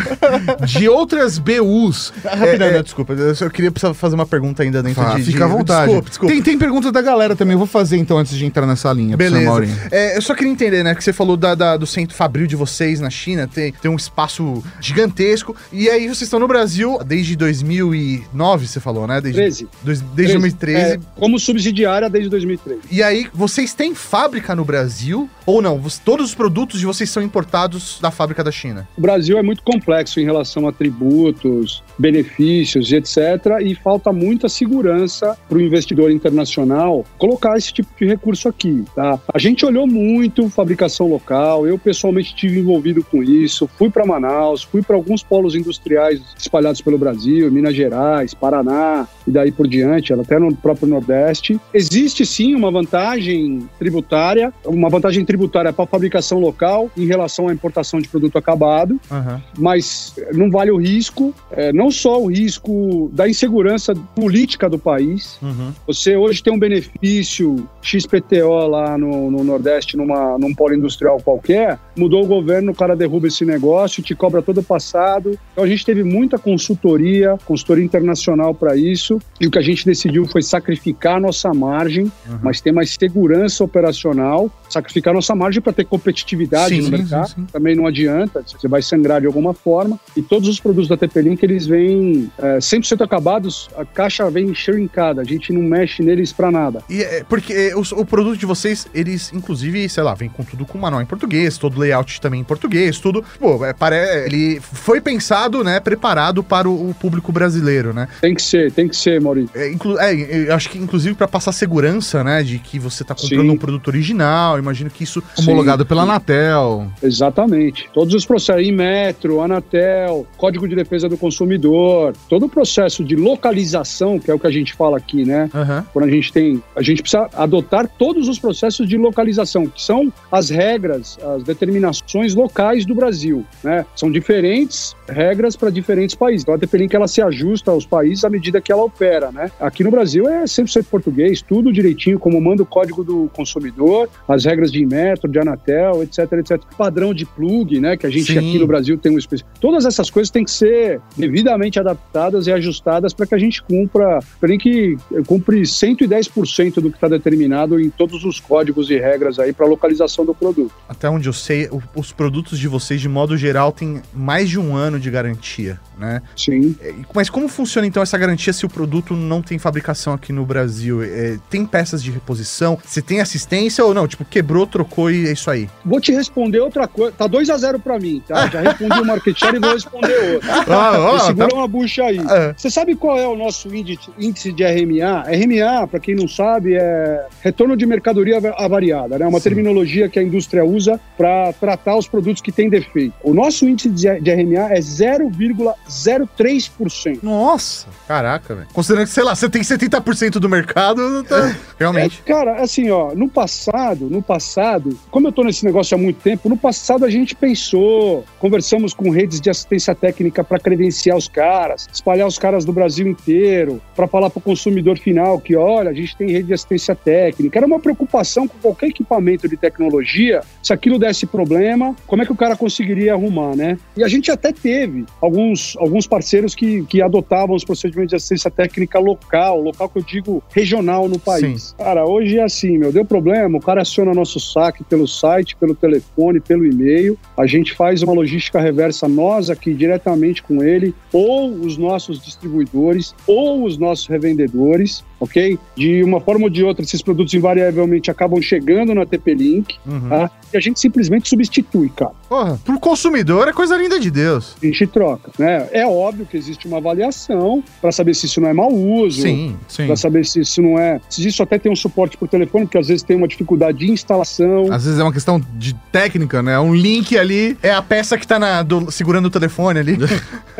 de outras BUs. Rapidão, é, né, desculpa. Eu só queria precisar fazer uma pergunta ainda dentro Fala, de, fica à de- vontade. Desculpa, desculpa. Tem, tem pergunta da galera também. Eu vou fazer então antes de entrar nessa linha. Beleza. Maurinho. É, eu só queria entender, né? Que você falou da, da- do centro fabril de vocês na China, tem, tem um espaço gigantesco. E aí vocês estão no Brasil desde 2009, você falou, né? Desde, 13. dois- desde 2013. É, como subsidiária desde 2013. E aí, vocês têm fábrica no Brasil? Ou não? Todos os produtos de vocês são importados da fábrica da China? O Brasil é muito complexo em relação a tributos, benefícios e etc. E falta muita segurança para o investidor internacional colocar esse tipo de recurso aqui. Tá? A gente olhou muito fabricação local, eu pessoalmente estive envolvido com isso, fui para Manaus, fui para alguns polos industriais espalhados pelo Brasil, Minas Gerais, Paraná e daí por diante, até no próprio Nordeste. Existe sim uma vantagem tributária, uma vantagem tributária para a fabricação local em relação à importação de produto acabado Aham. mas não vale o risco, é, não só o risco da insegurança política do país. Uhum. Você hoje tem um benefício XPTO lá no, no Nordeste, numa, num polo industrial qualquer, mudou o governo, o cara derruba esse negócio, te cobra todo o passado. Então a gente teve muita consultoria, consultoria internacional para isso, e o que a gente decidiu foi sacrificar a nossa margem, Uhum. mas ter mais segurança operacional, sacrificar a nossa margem para ter competitividade Sim, no mercado sim, sim. também não adianta, você vai sangrar de alguma forma. E todos os produtos da TP-Link, eles vêm é, 100% acabados, a caixa vem shrinkada, a gente não mexe neles para nada. E é, porque o, o produto de vocês, eles, inclusive, sei lá, vem com tudo com manual em português, todo layout também em português, tudo. Pô, é, ele foi pensado, né, preparado para o, o público brasileiro, né? Tem que ser, tem que ser, Maurício. É, é, eu acho que inclusive para passar segurança, né, de que você tá comprando Sim. um produto original, imagino que isso Homologado Sim. pela Anatel. Exatamente. Todos os processos, Inmetro, Anatel, Código de Defesa do Consumidor, todo o processo de localização, que é o que a gente fala aqui, né? Aham. quando a gente tem, a gente precisa adotar todos os processos de localização, que são as regras, as determinações locais do Brasil, né? São diferentes regras para diferentes países. Então a TP-Link ela se ajusta aos países à medida que ela opera, né? Aqui no Brasil é 100% português, tudo direitinho, como manda o código do consumidor, as regras de Inmetro, de Anatel, etc, etc. Padrão de plug, né? Que a gente Sim. aqui no Brasil tem um especi... Todas essas coisas têm que ser devidamente adaptadas e ajustadas para que a gente cumpra, porém que cumpre 110% do que está determinado em todos os códigos e regras aí para localização do produto. Até onde eu sei, os produtos de vocês, de modo geral, têm mais de um ano de garantia, né? Sim. É, Mas como funciona então essa garantia se o produto não tem fabricação aqui no Brasil? É, tem peças de reposição? Você tem assistência ou não? Tipo, quebrou, trocou e é isso aí. Vou te responder outra coisa. Tá 2 a 0 para mim, tá? Já respondi o market share e vou responder outra. Ah, segura uma bucha aí. Ah. Você sabe qual é o nosso índice, índice de RMA? RMA, para quem não sabe, é retorno de mercadoria avariada, né? Uma Sim. terminologia que a indústria usa para tratar os produtos que têm defeito. O nosso índice de RMA é 0,03%. Nossa! Caraca, velho. Considerando que, sei lá, você tem 70% do mercado, tá... realmente. É, cara, assim, ó, no passado, no passado, como eu tô nesse negócio há muito tempo, no passado a gente pensou, conversamos com redes de assistência técnica para credenciar os caras, espalhar os caras do Brasil inteiro, para falar para o consumidor final que, olha, a gente tem rede de assistência técnica. Era uma preocupação com qualquer equipamento de tecnologia, se aquilo desse problema, como é que o cara conseguiria arrumar, né? E a gente até teve alguns, alguns parceiros que, que adotavam os procedimentos de assistência técnica local, local que eu digo regional no país. Cara, hoje é assim, meu, deu problema, o cara aciona nosso saque pelo site, pelo telefone, pelo e-mail, a gente faz uma logística reversa nós aqui diretamente com ele, ou os nossos distribuidores, ou os nossos revendedores, ok? De uma forma ou de outra, esses produtos invariavelmente acabam chegando na TP-Link, Uhum. tá? E a gente simplesmente substitui, cara. Porra, pro consumidor é coisa linda de Deus. A gente troca, né? É óbvio que existe uma avaliação para saber se isso não é mau uso, Sim. Sim. para saber se isso não é. Se isso até tem um suporte por telefone, porque às vezes tem uma dificuldade de instalação. Às vezes é uma questão de técnica, né? Um link ali. É a peça que tá na, do- segurando o telefone ali.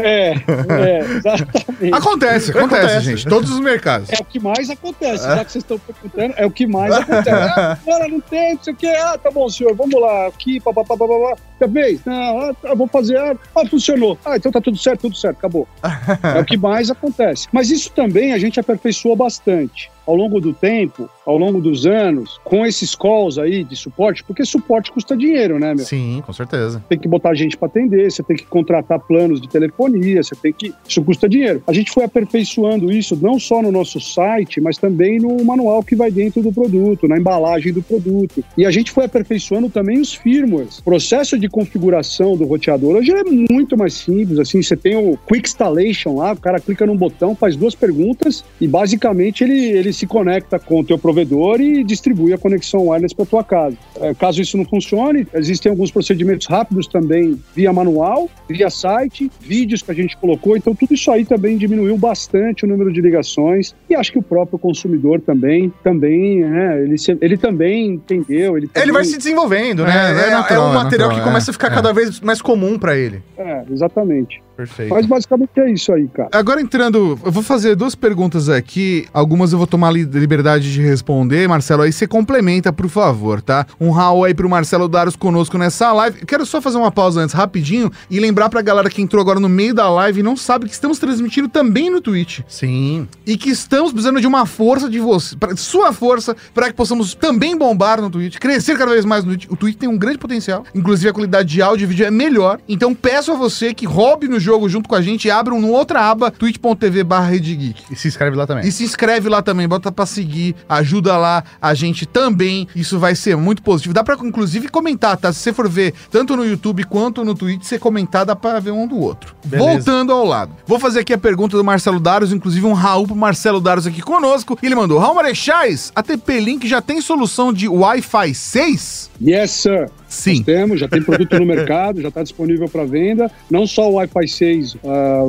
É, é, exatamente. Acontece, acontece, Acontece. gente. Todos os mercados. É o que mais acontece. Já que vocês estão perguntando, é o que mais acontece. Ah, não tem, não sei o quê. Ah, tá bom, senhor, vamos lá. Aqui, papapá, papapá. Talvez, não, ah, tá, vou fazer. Ah, ah, funcionou. Ah, então tá tudo certo, tudo certo, acabou. É o que mais acontece. Mas isso também a gente aperfeiçoou bastante ao longo do tempo, ao longo dos anos, com esses calls aí de suporte, porque suporte custa dinheiro, né, meu? Sim, com certeza. Tem que botar gente para atender, você tem que contratar planos de telefonia, você tem que. Isso custa dinheiro. A gente foi aperfeiçoando isso não só no nosso site, mas também no manual que vai dentro do produto, na embalagem do produto. E a gente foi aperfeiçoando também os firmwares. O processo de configuração do roteador hoje é muito mais simples. Assim, você tem o Quick Installation lá, o cara clica num botão, faz duas perguntas e basicamente ele, ele se conecta com o teu provedor e distribui a conexão wireless para tua casa. É, caso isso não funcione, existem alguns procedimentos rápidos também via manual, via site, vídeos que a gente colocou, então tudo isso aí também diminuiu bastante o número de ligações e acho que o próprio consumidor também, também, é, ele, se, ele também entendeu. Ele, também... ele vai se desenvolvendo, né? É, é, natural, é um material natural, que começa a ficar cada vez mais comum para ele. É, exatamente. Perfeito. Mas basicamente é isso aí, cara. Agora entrando, eu vou fazer duas perguntas aqui. Algumas eu vou tomar liberdade de responder. Marcelo, aí você complementa, por favor, tá? Um Raul aí pro Marcelo Daros conosco nessa live. Quero só fazer uma pausa antes, rapidinho, e lembrar pra galera que entrou agora no meio da live e não sabe que estamos transmitindo também no Twitch. Sim. E que estamos precisando de uma força de você, pra, sua força, para que possamos também bombar no Twitch, crescer cada vez mais no Twitch. O Twitch tem um grande potencial, inclusive a qualidade de áudio e vídeo é melhor. Então peço a você que roube no jogo junto com a gente e abra uma outra aba, twitch.tv barra E se inscreve lá também. E se inscreve lá também, bota pra seguir, ajuda lá a gente também. Isso vai ser muito positivo. Dá pra, inclusive, comentar, tá? Se você for ver tanto no YouTube quanto no Twitch, você comentar, dá pra ver um do outro. Beleza. Voltando ao lado. Vou fazer aqui a pergunta do Marcelo Daros, inclusive um Raul pro Marcelo Daros aqui conosco. Ele mandou: Raul Marechais, a TP Link já tem solução de Wi-Fi 6? Yes, sir. Sim. Nós temos, já tem produto no mercado, já está disponível para venda. Não só o Wi-Fi 6 uh,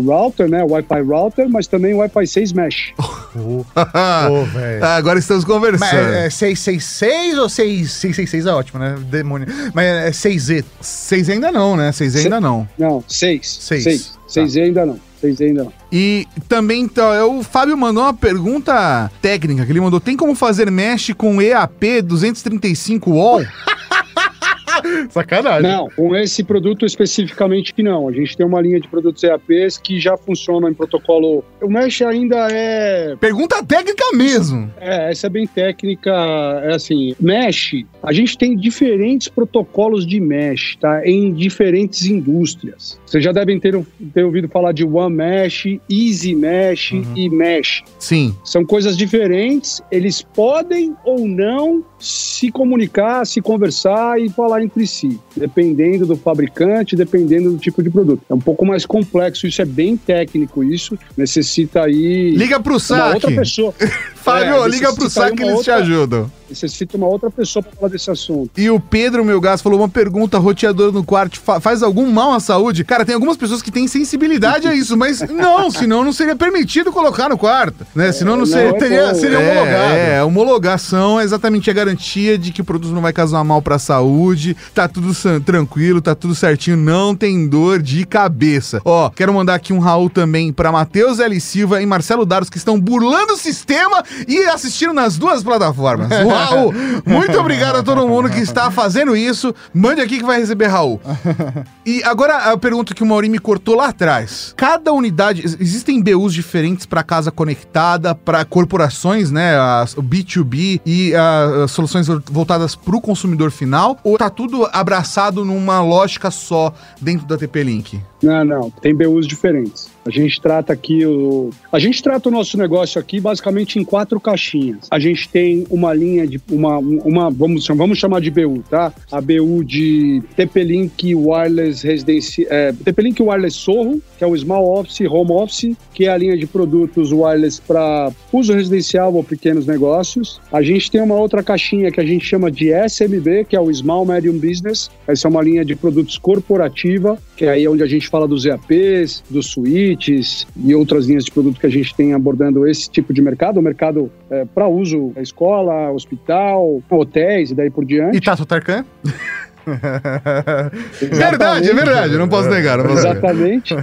router, né? Wi-Fi router, mas também o Wi-Fi 6 mesh. Oh, oh, Agora estamos conversando. Mas é, é 666 ou 6, 666 é ótimo, né? Demônio. Mas é 6Z. 6 ainda não, né? 6Z ainda não. Não, 6. 6. 6. 6Z tá. ainda não. 6Z ainda não. E também, então, é, o Fábio mandou uma pergunta técnica, que ele mandou, tem como fazer mesh com EAP 235 wall? Sacanagem. Não, com esse produto especificamente não. A gente tem uma linha de produtos EAPs que já funcionam em protocolo. O Mesh ainda é. Pergunta técnica mesmo. É, essa é bem técnica. É assim, Mesh, a gente tem diferentes protocolos de Mesh, tá? Em diferentes indústrias. Vocês já devem ter, ter ouvido falar de One Mesh, Easy Mesh uhum. e Mesh. Sim. São coisas diferentes, eles podem ou não se comunicar, se conversar e falar entre si, dependendo do fabricante, dependendo do tipo de produto. É um pouco mais complexo, isso é bem técnico, isso necessita aí... Liga pro saque! outra pessoa. Fábio, é, liga pro saque que eles outra... te ajudam necessita uma outra pessoa para falar desse assunto. E o Pedro, meu gasto, falou uma pergunta: roteador no quarto fa faz algum mal à saúde? Cara, tem algumas pessoas que têm sensibilidade a isso, mas não, senão não seria permitido colocar no quarto, né? Senão não, seria, não, teria, seria é, homologado. É, homologação é exatamente a garantia de que o produto não vai causar mal para a saúde, tá tudo tranquilo, tá tudo certinho, não tem dor de cabeça. Ó, quero mandar aqui um Raul também para Matheus L. Silva e Marcelo Daros que estão burlando o sistema e assistindo nas duas plataformas. Raul, muito obrigado a todo mundo que está fazendo isso. Mande aqui que vai receber Raul. E agora a pergunta que o Maurinho me cortou lá atrás. Cada unidade, existem BUs diferentes para casa conectada, para corporações, né? As, o B2B e as soluções voltadas para o consumidor final? Ou tá tudo abraçado numa lógica só dentro da TP-Link? Não, não. Tem BUs diferentes. A gente trata aqui o. A gente trata o nosso negócio aqui basicamente em quatro caixinhas. A gente tem uma linha de. Uma, uma vamos, vamos chamar de BU, tá? A BU de TP-Link Wireless Residencial. É, TP-Link Wireless Sorro, que é o Small Office Home Office, que é a linha de produtos wireless para uso residencial ou pequenos negócios. A gente tem uma outra caixinha que a gente chama de SMB, que é o Small Medium Business. Essa é uma linha de produtos corporativa, que é aí onde a gente fala dos EAPs, dos suítes e outras linhas de produto que a gente tem abordando esse tipo de mercado, o mercado é, para uso da escola, hospital, hotéis e daí por diante. E Tato Tarkan? Verdade, é verdade, eu não posso negar. Não posso negar. Exatamente.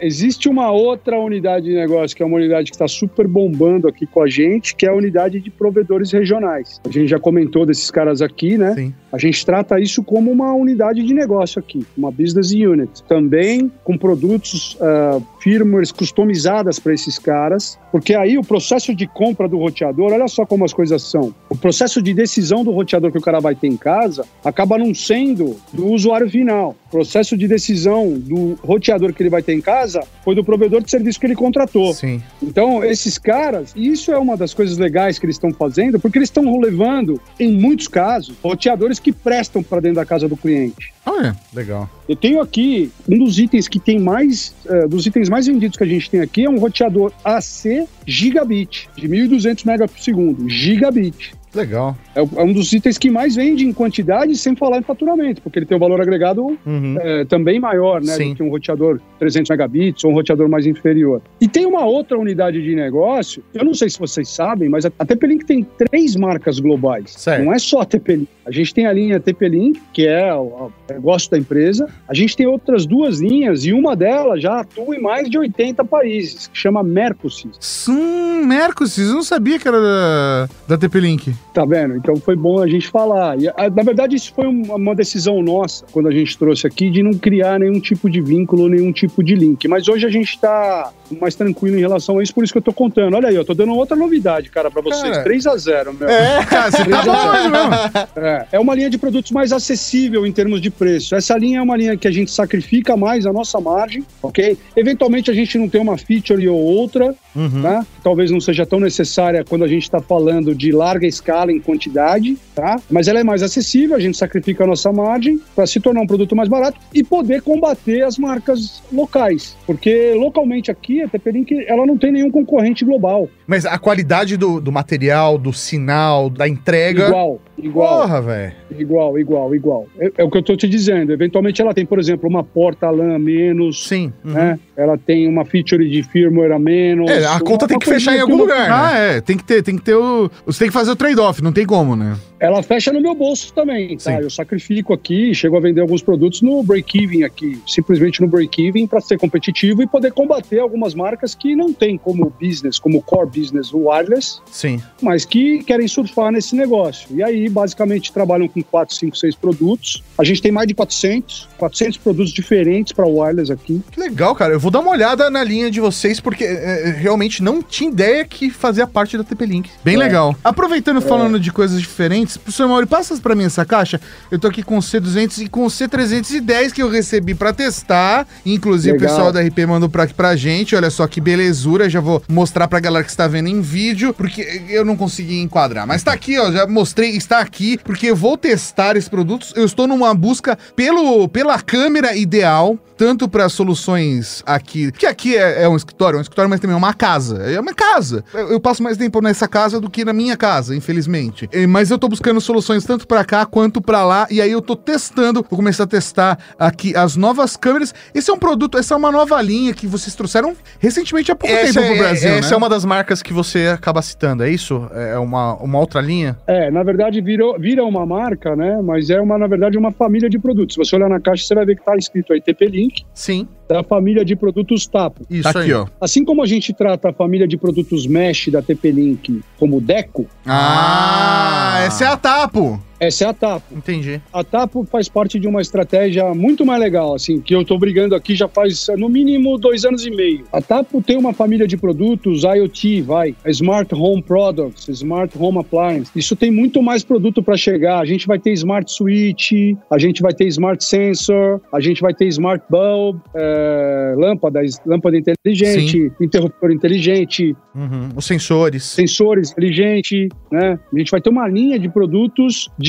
Existe uma outra unidade de negócio, que é uma unidade que está super bombando aqui com a gente, que é a unidade de provedores regionais. A gente já comentou desses caras aqui, né? Sim. A gente trata isso como uma unidade de negócio aqui, uma business unit. Também com produtos, uh, firmwares customizadas para esses caras, porque aí o processo de compra do roteador, olha só como as coisas são. O processo de decisão do roteador que o cara vai ter em casa acaba não sendo do usuário final. O processo de decisão do roteador que ele vai ter em casa foi do provedor de serviço que ele contratou. Sim. Então, esses caras, e isso é uma das coisas legais que eles estão fazendo, porque eles estão levando, em muitos casos, roteadores que prestam para dentro da casa do cliente. Olha, legal. Eu tenho aqui um dos itens que tem mais, uh, dos itens mais vendidos que a gente tem aqui é um roteador AC Gigabit, de 1.200 MB por segundo, Gigabit. Legal. É, é, um dos itens que mais vende em quantidade, sem falar em faturamento, porque ele tem um valor agregado Uhum. é, também maior, né? Sim. Do que um roteador 300 megabits ou um roteador mais inferior. E tem uma outra unidade de negócio, eu não sei se vocês sabem, mas a TP-Link tem três marcas globais. Certo. Não é só a TP-Link. A gente tem a linha TP-Link, que é o negócio da empresa. A gente tem outras duas linhas e uma delas já atua em mais de 80 países, que chama Mercosys. Hum, Mercosys, eu não sabia que era da, da TP-Link. Tá vendo? Então foi bom a gente falar. E, a- na verdade, isso foi um- uma decisão nossa, quando a gente trouxe aqui, de não criar nenhum tipo de vínculo, nenhum tipo de link. Mas hoje a gente está mais tranquilo em relação a isso, por isso que eu tô contando. Olha aí, eu tô dando outra novidade, cara, pra vocês. Cara. 3 a 0 meu. É, cara, você tá bom. É, é uma linha de produtos mais acessível em termos de preço. Essa linha é uma linha que a gente sacrifica mais a nossa margem, ok? Eventualmente a gente não tem uma feature ou outra, Uhum. tá? Talvez não seja tão necessária quando a gente está falando de larga escala em quantidade, tá? Mas ela é mais acessível, a gente sacrifica a nossa margem para se tornar um produto mais barato e poder combater as marcas locais, porque localmente aqui a TP-Link ela não tem nenhum concorrente global. Mas a qualidade do, do material, do sinal, da entrega. Igual, igual. Porra, velho. Igual, igual, igual. É, é o que eu tô te dizendo. Eventualmente ela tem, por exemplo, uma porta LAN menos, Sim. uhum. né? Ela tem uma feature de firmware a menos. É, a conta tem que fechar em algum que lugar, né? Ah, é, tem que ter, tem que ter o. Você tem que fazer o trade-off, não tem como, né? Ela fecha no meu bolso também, tá? Sim. Eu sacrifico aqui, chego a vender alguns produtos no break-even aqui, simplesmente no break-even para ser competitivo e poder combater algumas marcas que não tem como business, como core business o wireless, Sim. mas que querem surfar nesse negócio. E aí, basicamente, trabalham com 4, 5, 6 produtos. A gente tem mais de 400, 400 produtos diferentes para wireless aqui. Que legal, cara. Eu vou dar uma olhada na linha de vocês, porque é, é, realmente não tinha ideia que fazia parte da TP-Link. Bem É. legal. Aproveitando falando de coisas diferentes, professor Mauri, passa pra mim essa caixa. Eu tô aqui com o C200 e com o C310 que eu recebi pra testar. Inclusive Legal. o pessoal da RP mandou pra aqui pra gente. Olha só que belezura. Já vou mostrar pra galera que está vendo em vídeo, porque eu não consegui enquadrar. Mas tá aqui, ó. Já mostrei, está aqui, porque eu vou testar esses produtos. Eu estou numa busca pelo, pela câmera ideal. Tanto para soluções aqui, que aqui é, é um escritório, é um escritório, mas também é uma casa. É uma casa. Eu, eu passo mais tempo nessa casa do que na minha casa, infelizmente. Mas eu tô buscando soluções tanto para cá quanto para lá. E aí eu tô testando, vou começar a testar aqui as novas câmeras. Esse é um produto, essa é uma nova linha que vocês trouxeram recentemente há pouco Essa, tempo pro é, Brasil, essa né? é uma das marcas que você acaba citando, é isso? É uma, uma outra linha? É, na verdade virou, vira uma marca, né? Mas é uma, na verdade, uma família de produtos. Se você olhar na caixa, você vai ver que tá escrito aí TP-Link, Sim. Da família de produtos Tapo. Isso Tá aqui, aí. ó. Assim como a gente trata a família de produtos Mesh da TP-Link como Deco, Ah, essa é a Tapo. Essa é a Tapo. Entendi. A Tapo faz parte de uma estratégia muito mais legal, assim, que eu tô brigando aqui já faz no mínimo dois anos e meio. A Tapo tem uma família de produtos IoT, vai, Smart Home Products, Smart Home Appliance. Isso tem muito mais produto para chegar. A gente vai ter Smart Switch, a gente vai ter Smart Sensor, a gente vai ter Smart Bulb, é, lâmpada, lâmpada inteligente, interruptor inteligente, Uhum. Os sensores. sensores inteligentes, né? A gente vai ter uma linha de produtos de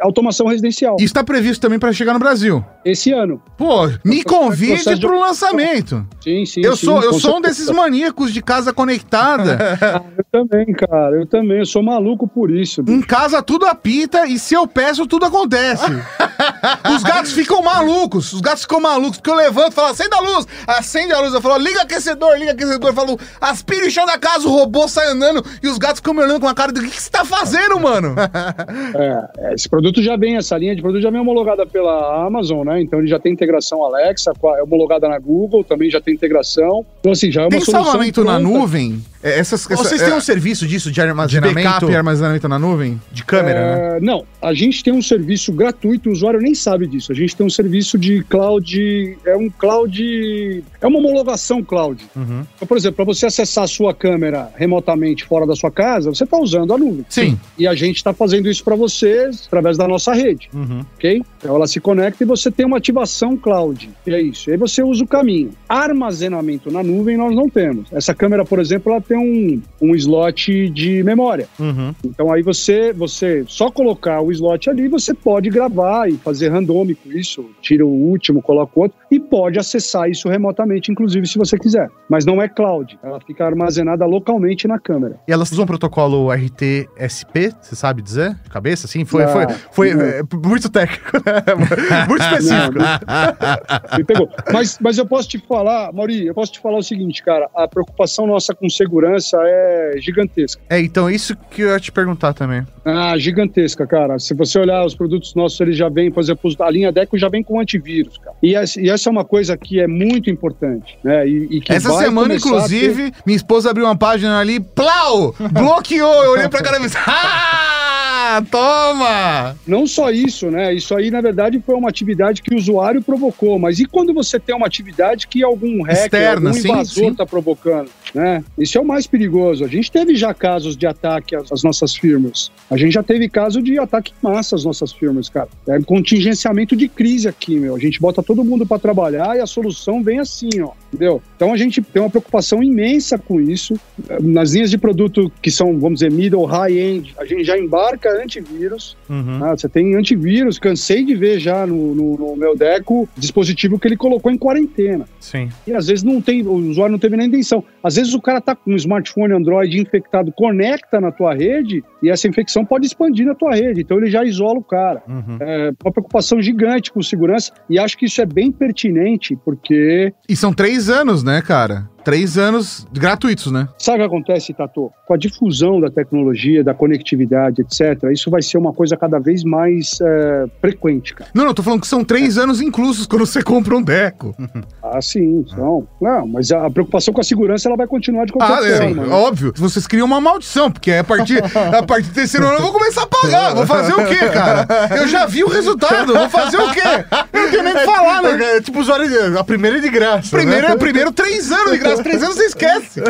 automação residencial Isso tá previsto também para chegar no Brasil. esse ano. Pô, me convide processo de- pro lançamento. Sim, sim. Eu sim, sou, eu sou um desses maníacos de casa conectada. Eu também, cara. Eu também. Eu sou maluco por isso. bicho. em casa tudo apita e se eu peço, tudo acontece. Os gatos ficam malucos. Os gatos ficam malucos. Porque eu levanto e falo, acende a luz. Acende a luz. Eu falo, liga aquecedor, liga aquecedor. Eu falo, aspira o chão da casa, o robô sai andando. E os gatos ficam me olhando com uma cara de, o que, que você tá fazendo, mano? É, esse produto já vem, essa linha de produto já vem homologada pela Amazon, né? Então ele já tem integração Alexa, é homologada na Google, também já tem integração. Então, assim, já é uma Tem solução salvamento na pronta. nuvem? É, Essas, essa- Vocês é, têm um serviço disso de de armazenamento? backup e armazenamento na nuvem? de câmera, né? É, Não, a gente tem um serviço gratuito, o usuário nem sabe disso. A gente tem um serviço de cloud, é um cloud, é uma homologação cloud. Uhum. Então, por exemplo, para você acessar a sua câmera remotamente fora da sua casa, você está usando a nuvem. Sim. E a gente está fazendo isso para vocês através da nossa rede, Uhum. ok? Então ela se conecta e você tem uma ativação cloud. E é isso. E aí você usa o caminho. Armazenamento na nuvem nós não temos. Essa câmera, por exemplo, ela tem um, um slot de memória. Uhum. Então aí você, você só colocar o slot ali, você pode gravar e fazer randômico isso, tira o último, coloca o outro e pode acessar isso remotamente, inclusive se você quiser. Mas não é cloud, ela fica armazenada localmente na câmera. E elas usam protocolo RTSP, você sabe dizer? Cabeça, assim? Foi, Ah, foi, foi não. é, muito técnico, né? Muito específico. Pegou. Mas, mas eu posso te falar, Mauri, eu posso te falar o seguinte, cara, a preocupação nossa com segurança é gigantesca. É, então isso que eu ia te perguntar também. Ah, gigantesca, cara. Se você olhar os produtos nossos, eles já vêm, por exemplo, a linha Deco já vem com antivírus, cara. E essa, é uma coisa que é muito importante, né? E, e que Essa vai semana, inclusive, minha esposa abriu uma página ali, plau! Bloqueou! Eu olhei pra cara e disse, ah, toma! Não só isso, né? Isso aí, na verdade, foi uma atividade que o usuário provocou. Mas e quando você tem uma atividade que algum hacker, Externa, algum sim, invasor está provocando? Né? Isso é o mais perigoso. A gente teve já casos de ataque às, nossas firmas. A gente já teve caso de ataque em massa às nossas firmas, cara. É contingenciamento de crise aqui, meu. A gente bota todo mundo para trabalhar e a solução vem assim, ó. Entendeu? Então a gente tem uma preocupação imensa com isso. Nas linhas de produto que são, vamos dizer, middle, high-end, a gente já embarca antivírus. Uhum. Ah, você tem antivírus, cansei de ver já no, no, no meu Deco dispositivo que ele colocou em quarentena. Sim. E às vezes não tem, o usuário não teve nem intenção. Às vezes o cara tá com um smartphone Android infectado, conecta na tua rede e essa infecção pode expandir na tua rede. Então ele já isola o cara. Uhum. É uma preocupação gigante com segurança e acho que isso é bem pertinente porque E são três anos, né, cara? Três anos gratuitos, né? sabe o que acontece, Tato? Com a difusão da tecnologia, da conectividade, etc., isso vai ser uma coisa cada vez mais é, frequente, cara. Não, não, tô falando que são três anos inclusos quando você compra um deco. Ah, sim, são. Não, mas a preocupação com a segurança ela vai continuar de qualquer Ah, é, forma. né? óbvio. Vocês criam uma maldição, porque a partir, a partir do terceiro ano eu vou começar a pagar. Vou fazer o quê, cara? Eu já vi o resultado, vou fazer o quê? Eu não tenho nem o que falar, né? É, tipo, usuário a primeira é de graça. Primeiro, né? primeiro três anos de graça. Três anos você esquece.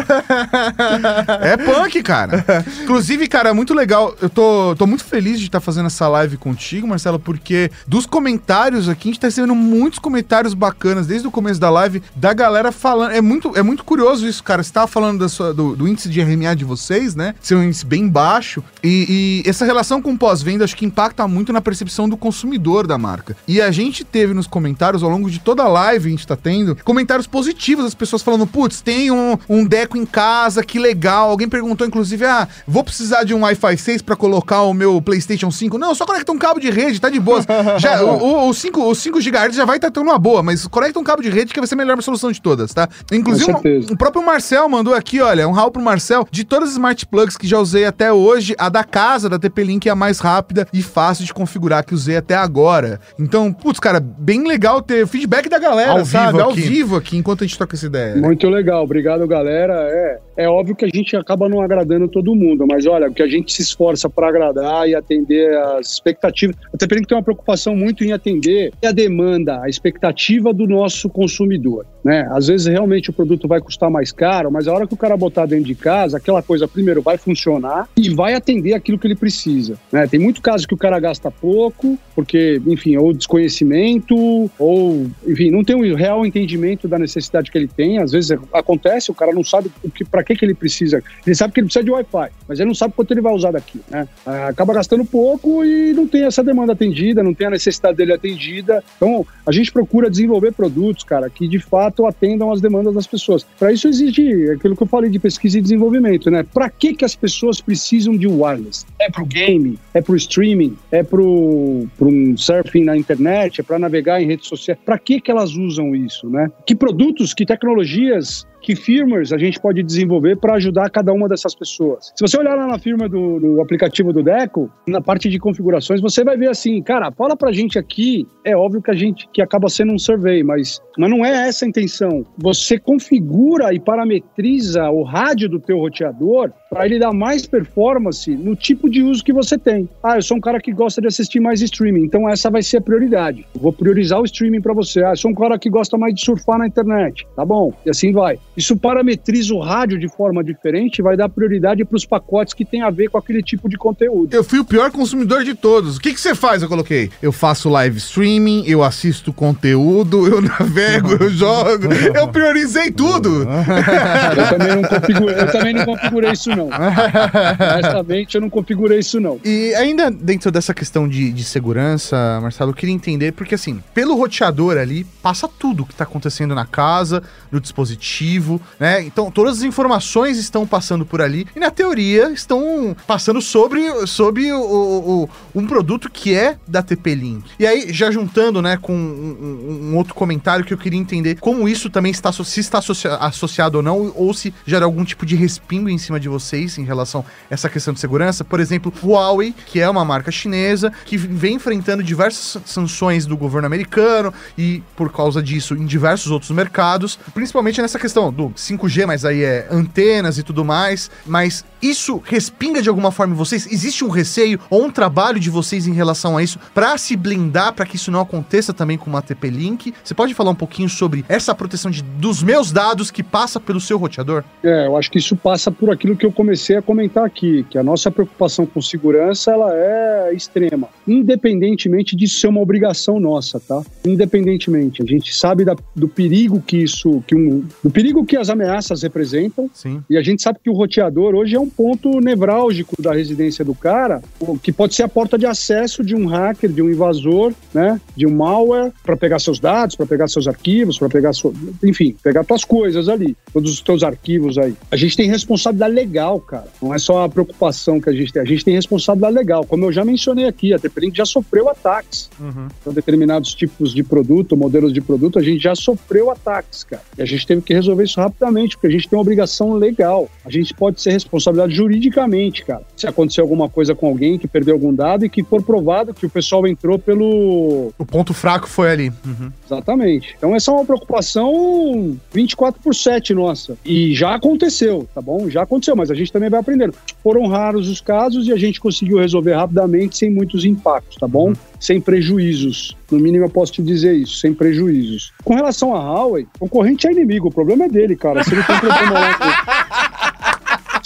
É punk, cara. Inclusive, cara, é muito legal. Eu tô, tô muito feliz de estar fazendo essa live contigo, Marcelo, porque dos comentários aqui, a gente tá recebendo muitos comentários bacanas desde o começo da live, da galera falando. É muito, é muito curioso isso, cara. Você tava falando da sua- do, do índice de RMA de vocês, né? Ser um índice bem baixo. E, e essa relação com pós-venda acho que impacta muito na percepção do consumidor da marca. E a gente teve nos comentários, ao longo de toda a live, a gente tá tendo comentários positivos das pessoas falando: putz, tem um, um deco em casa, que legal. Alguém perguntou, inclusive, ah, vou precisar de um Wi-Fi 6 pra colocar o meu PlayStation 5. Não, só conecta um cabo de rede, tá de boas. Já, o, o, o 5, o 5 GHz já vai estar tendo uma boa, mas conecta um cabo de rede que vai ser a melhor solução de todas, tá? Inclusive, um- o próprio Marcel mandou aqui, olha, um rau pro Marcel. De todas as smart plugs que já usei até hoje, a da casa, da TP-Link, é a mais rápida e fácil de configurar que usei até agora. Então, putz, cara, bem legal ter feedback da galera, Ao sabe? vivo Ao aqui. vivo aqui, enquanto a gente toca essa ideia. Muito legal, obrigado, galera. É, é óbvio que a gente acaba não agradando todo mundo, mas olha, o que a gente se esforça para agradar e atender as expectativas. Até porque tem uma preocupação muito em atender a demanda, a expectativa do nosso consumidor. Né? Às vezes realmente o produto vai custar mais caro, mas a hora que o cara botar dentro de casa, aquela coisa primeiro vai funcionar e vai atender aquilo que ele precisa. Né? Tem muito caso que o cara gasta pouco, porque, enfim, ou desconhecimento, ou, enfim, não tem um real entendimento da necessidade que ele tem. Às vezes acontece, o cara não sabe o que, para que, que ele precisa. Ele sabe que ele precisa de Wi-Fi, mas ele não sabe quanto ele vai usar daqui. Né? Ah, Acaba gastando pouco e não tem essa demanda atendida, não tem a necessidade dele atendida. Então, a gente procura desenvolver produtos, cara, que de fato atendam às demandas das pessoas. Para isso existe aquilo que eu falei de pesquisa e desenvolvimento, né? Para que, que as pessoas precisam de wireless? É para o game? É para o streaming? É para um surfing na internet? É para navegar em redes sociais? Para que, que elas usam isso, né? Que produtos, que tecnologias que firmwares a gente pode desenvolver para ajudar cada uma dessas pessoas. Se você olhar lá na firma do, do, aplicativo do Deco, na parte de configurações, você vai ver assim, cara, fala pra gente aqui, é óbvio que a gente que acaba sendo um survey, mas, mas não é essa a intenção. Você configura e parametriza o rádio do teu roteador para ele dar mais performance no tipo de uso que você tem. Ah, eu sou um cara que gosta de assistir mais streaming, então essa vai ser a prioridade. Eu vou priorizar o streaming para você. Ah, eu sou um cara que gosta mais de surfar na internet. Tá bom, e assim vai. Isso parametriza o rádio de forma diferente e vai dar prioridade para os pacotes que tem a ver com aquele tipo de conteúdo. Eu fui o pior consumidor de todos. O que, que você faz? Eu coloquei. Eu faço live streaming, eu assisto conteúdo, eu navego, eu jogo. Eu priorizei tudo. eu, também não configurei, eu também não configurei isso, não. Honestamente, eu não configurei isso, não. E ainda dentro dessa questão de, de segurança, Marcelo, eu queria entender, porque assim, pelo roteador ali, passa tudo que está acontecendo na casa, no dispositivo, né? Então, todas as informações estão passando por ali e, na teoria, estão passando sobre, sobre o, o, um produto que é da TP-Link. E aí, já juntando, né, com um, um, outro comentário que eu queria entender como isso também está, se está associado ou não, ou se gera algum tipo de respingo em cima de vocês em relação a essa questão de segurança. Por exemplo, Huawei, que é uma marca chinesa, que vem enfrentando diversas sanções do governo americano e, por causa disso, em diversos outros mercados, principalmente nessa questão do 5G, mas aí é antenas e tudo mais. Mas isso respinga de alguma forma em vocês? Existe um receio ou um trabalho de vocês em relação a isso para se blindar para que isso não aconteça também com uma TP-Link? Você pode falar um pouquinho sobre essa proteção de, dos meus dados que passa pelo seu roteador? É, eu acho que isso passa por aquilo que eu comecei a comentar aqui, que a nossa preocupação com segurança ela é extrema, independentemente disso ser uma obrigação nossa, tá? Independentemente, a gente sabe da, do perigo que isso, que um, do perigo que as ameaças representam. Sim. E a gente sabe que o roteador hoje é um ponto nevrálgico da residência do cara, que pode ser a porta de acesso de um hacker, de um invasor, né, de um malware, para pegar seus dados, para pegar seus arquivos, para pegar, so... enfim, pegar tuas coisas ali, todos os teus arquivos aí. A gente tem responsabilidade legal, cara. Não é só a preocupação que a gente tem, a gente tem responsabilidade legal. Como eu já mencionei aqui, a TP-Link já sofreu ataques. Uhum. Então, determinados tipos de produto, modelos de produto, a gente já sofreu ataques, cara. E a gente teve que resolver isso rapidamente, porque a gente tem uma obrigação legal. A gente pode ser responsabilizado juridicamente, cara. Se acontecer alguma coisa com alguém que perdeu algum dado e que for provado que o pessoal entrou pelo. O ponto fraco foi ali. Uhum. Exatamente. Então, essa é uma preocupação 24 por 7 nossa. E já aconteceu, tá bom? Já aconteceu, mas a gente também vai aprendendo. Foram raros os casos e a gente conseguiu resolver rapidamente sem muitos impactos, tá bom? Uhum sem prejuízos. No mínimo eu posso te dizer isso, sem prejuízos. Com relação a Huawei, concorrente é inimigo, o problema é dele, cara. Se ele tem problema lá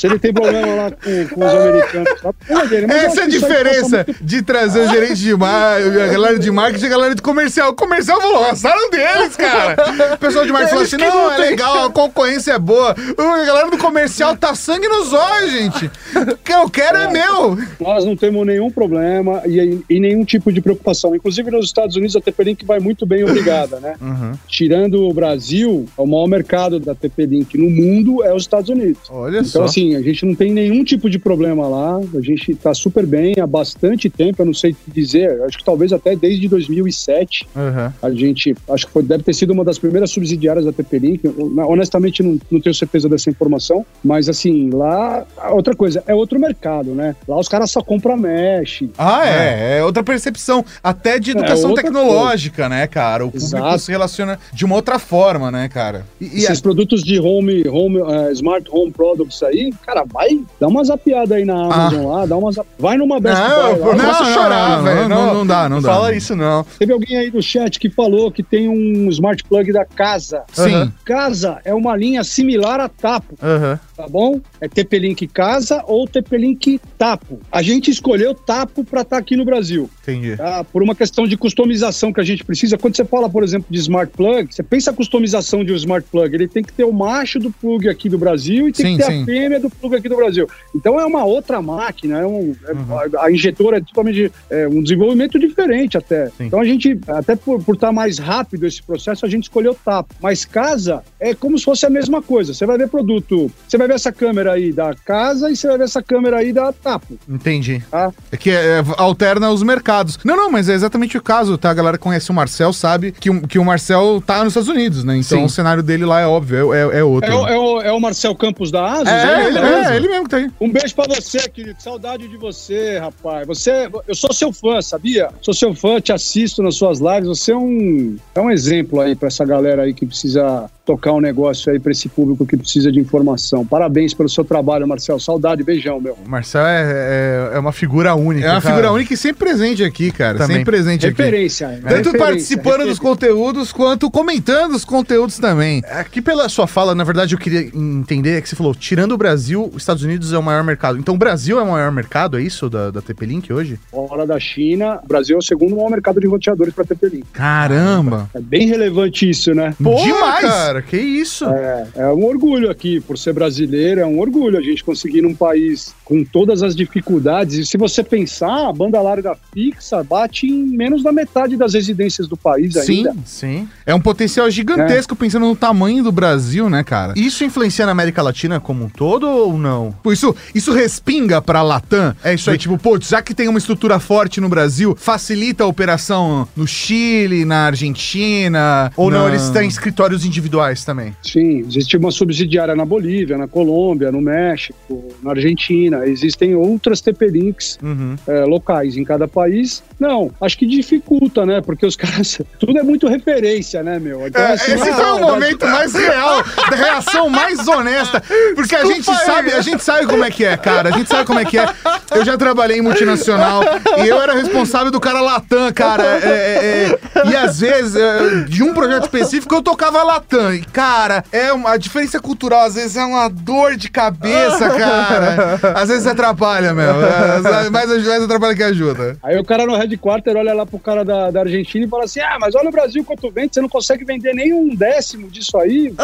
se ele tem problema lá com, com os americanos, tá? dele. Essa é a diferença muito... de trazer o gerente de marketing, a galera de marketing e a galera de comercial. O comercial falou, gostaram deles, cara. O pessoal de marketing falou assim, não, é legal, a concorrência é boa. A galera do comercial tá sangue nos olhos, gente. O que eu quero é, é meu. Nós não temos nenhum problema e, e, nenhum tipo de preocupação. Inclusive nos Estados Unidos a TP-Link vai muito bem, obrigada, né? Uhum. Tirando o Brasil, o maior mercado da TP-Link no mundo é os Estados Unidos. Olha então, só. Então assim, a gente não tem nenhum tipo de problema lá, a gente está super bem há bastante tempo, eu não sei dizer, acho que talvez até desde 2007, uhum. a gente, acho que foi, deve ter sido uma das primeiras subsidiárias da TP-Link, honestamente não, não tenho certeza dessa informação, mas assim, lá, outra coisa, é outro mercado, né? Lá os caras só compram mesh. Ah, é, é, é outra percepção, até de é, educação é tecnológica, coisa. né, cara? O Exato. público se relaciona de uma outra forma, né, cara? E, e Esses a... produtos de home, home uh, smart home products aí, cara, vai, dá uma zapiada aí na Amazon ah. lá, dá uma zap... Vai numa Best não, Buy lá. Não, não, chorar, velho. Não, não, não, dá, não, não dá. Fala isso, não. Teve alguém aí no chat que falou que tem um smart plug da Casa. Sim. Casa é uma linha similar a Tapo. Uhum. Tá bom? É TP-Link Casa ou TP-Link Tapo. A gente escolheu Tapo para estar tá aqui no Brasil. Entendi. Tá? Por uma questão de customização que a gente precisa. Quando você fala, por exemplo, de smart plug, você pensa a customização de um smart plug. Ele tem que ter o macho do plug aqui do Brasil e tem sim, que ter sim. a fêmea do plug aqui do Brasil. Então é uma outra máquina, é um, é, uhum. a, a, injetora é totalmente é, um desenvolvimento diferente até. Sim. Então a gente, até por, estar tá mais rápido esse processo, a gente escolheu TAP. Mas casa é como se fosse a mesma coisa. Você vai ver produto, você vai ver ver essa câmera aí da casa e você vai ver essa câmera aí da Tapo. Entendi. Tá? É que é, alterna os mercados. Não, não, mas é exatamente o caso, tá? A galera que conhece o Marcel sabe que, o- que o Marcel tá nos Estados Unidos, né? Então Sim. o cenário dele lá é óbvio, é, é- é outro. É, o- é o, é o Marcel Campos da Asus? É, é ele, é, ele mesmo que tá aí. Um beijo pra você, querido. Saudade de você, rapaz. Você, eu sou seu fã, sabia? Sou seu fã, te assisto nas suas lives. Você é um, é um exemplo aí pra essa galera aí que precisa tocar um negócio aí pra esse público que precisa de informação. Parabéns pelo seu trabalho, Marcel. Saudade, beijão, meu. O Marcel é, é, é uma figura única. É uma cara. figura única e sempre presente aqui, cara. Também. Sempre presente aqui. Referência. é Tanto referência, participando dos referência. conteúdos quanto comentando os conteúdos também. Aqui pela sua fala, na verdade, eu queria entender é que você falou, tirando o Brasil, os Estados Unidos é o maior mercado. Então o Brasil é o maior mercado, é isso, da, da TP-Link hoje? Fora da China, o Brasil é o segundo maior mercado de roteadores para TP-Link. Caramba! É bem relevante isso, né? Demais! cara, que isso? É, é um orgulho aqui, por ser brasileiro, é um orgulho a gente conseguir num país com todas as dificuldades. E se você pensar, a banda larga fixa bate em menos da metade das residências do país Sim, ainda. Sim. é um potencial gigantesco pensando no tamanho do Brasil, né, cara? Isso influencia na América Latina como um todo ou não? Isso, isso respinga pra Latam. É isso aí. Tipo, pô, já que tem uma estrutura forte no Brasil, facilita a operação no Chile, na Argentina. Ou não, na- eles têm escritórios individuais também? Sim, existe uma subsidiária na Bolívia, na Colômbia, no México, na Argentina. Existem outras TP-Links Uhum. é, locais em cada país. Não, acho que dificulta, né? Porque os caras. Tudo é muito referência, né, meu? Então, É, assim, esse ah, foi o momento mais real, da reação mais honesta. Porque a gente sabe, a gente sabe como é que é, cara. A gente sabe como é que é. Eu já trabalhei em multinacional e eu era responsável do cara Latam, cara. É, é, é, e às vezes, é, de um projeto específico, eu tocava Latam. E, cara, é uma a diferença cultural, às vezes é uma dor de cabeça, cara. Às vezes atrapalha, meu. É, mais, mais atrapalha que ajuda. Aí o cara no headquarter olha lá pro cara da, da Argentina e fala assim: Ah, mas olha o Brasil quanto vende, você não consegue vender nem um décimo disso aí.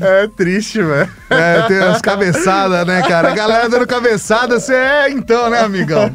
É triste, velho. É, tem umas cabeçadas, né, cara? A galera dando cabeçada, você é então, né, amigão?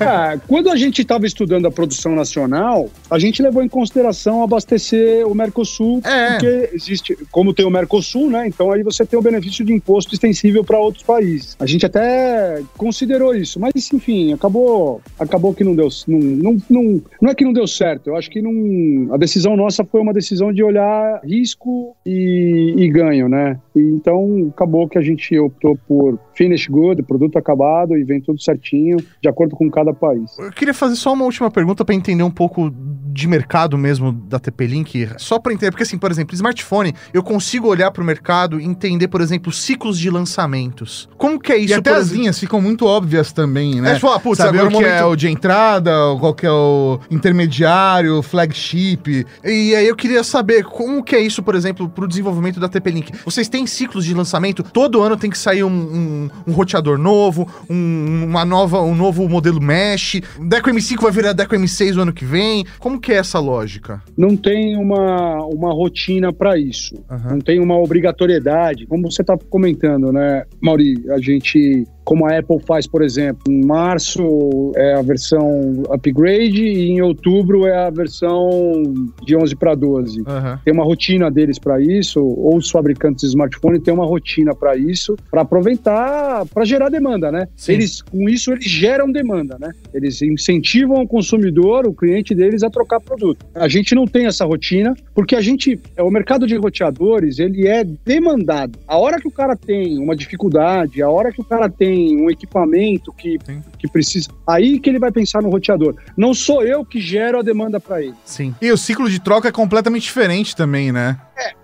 Ah, quando a gente estava estudando a produção nacional, a gente levou em consideração abastecer o Mercosul, É. porque existe, como tem o Mercosul, né? Então aí você tem o benefício de imposto extensível para outros países. A gente até considerou isso, mas enfim, acabou, acabou que não deu, não, não, não, não é que não deu certo. Eu acho que não, a decisão nossa foi uma decisão de olhar risco e, e ganho, né? E então acabou que a gente optou por finish good, produto acabado e vem tudo certinho, de acordo com cada país. Eu queria fazer só uma última pergunta pra entender um pouco de mercado mesmo da TP-Link, só pra entender, porque assim, por exemplo, smartphone, eu consigo olhar pro mercado e entender, por exemplo, ciclos de lançamentos. Como que é isso, E até por as linhas ficam muito óbvias também, né? É, tipo, ah, putz, Saber agora o que o é momento- o de entrada, qual que é o intermediário, flagship. E aí eu queria saber como que é isso, por exemplo, pro desenvolvimento da TP-Link. Vocês têm ciclos de lançamento? Todo ano tem que sair um, um, um roteador novo, um, uma nova, um novo modelo mesh. Deco M5 vai virar Deco M6 o ano que vem. Como que é essa lógica? Não tem uma, uma rotina para isso, Aham. não tem uma obrigatoriedade. Como você está comentando, né, Mauri? A gente, como a Apple faz, por exemplo, em março é a versão upgrade e em outubro é a versão de 11 para 12. Aham. tem uma rotina deles para isso, ou os fabricantes de smartphone têm uma rotina para isso, para aproveitar, para gerar demanda, né? Sim. Eles com isso eles geram demanda, né? Eles incentivam o consumidor, o cliente deles a trocar produto. A gente não tem essa rotina, porque a gente, é, o mercado de roteadores, ele é demandado. A hora que o cara tem uma dificuldade, a hora que o cara tem um equipamento que, Sim. que precisa, aí que ele vai pensar no roteador. Não sou eu que gero a demanda para ele. Sim. E o ciclo de troca é completamente diferente também, né?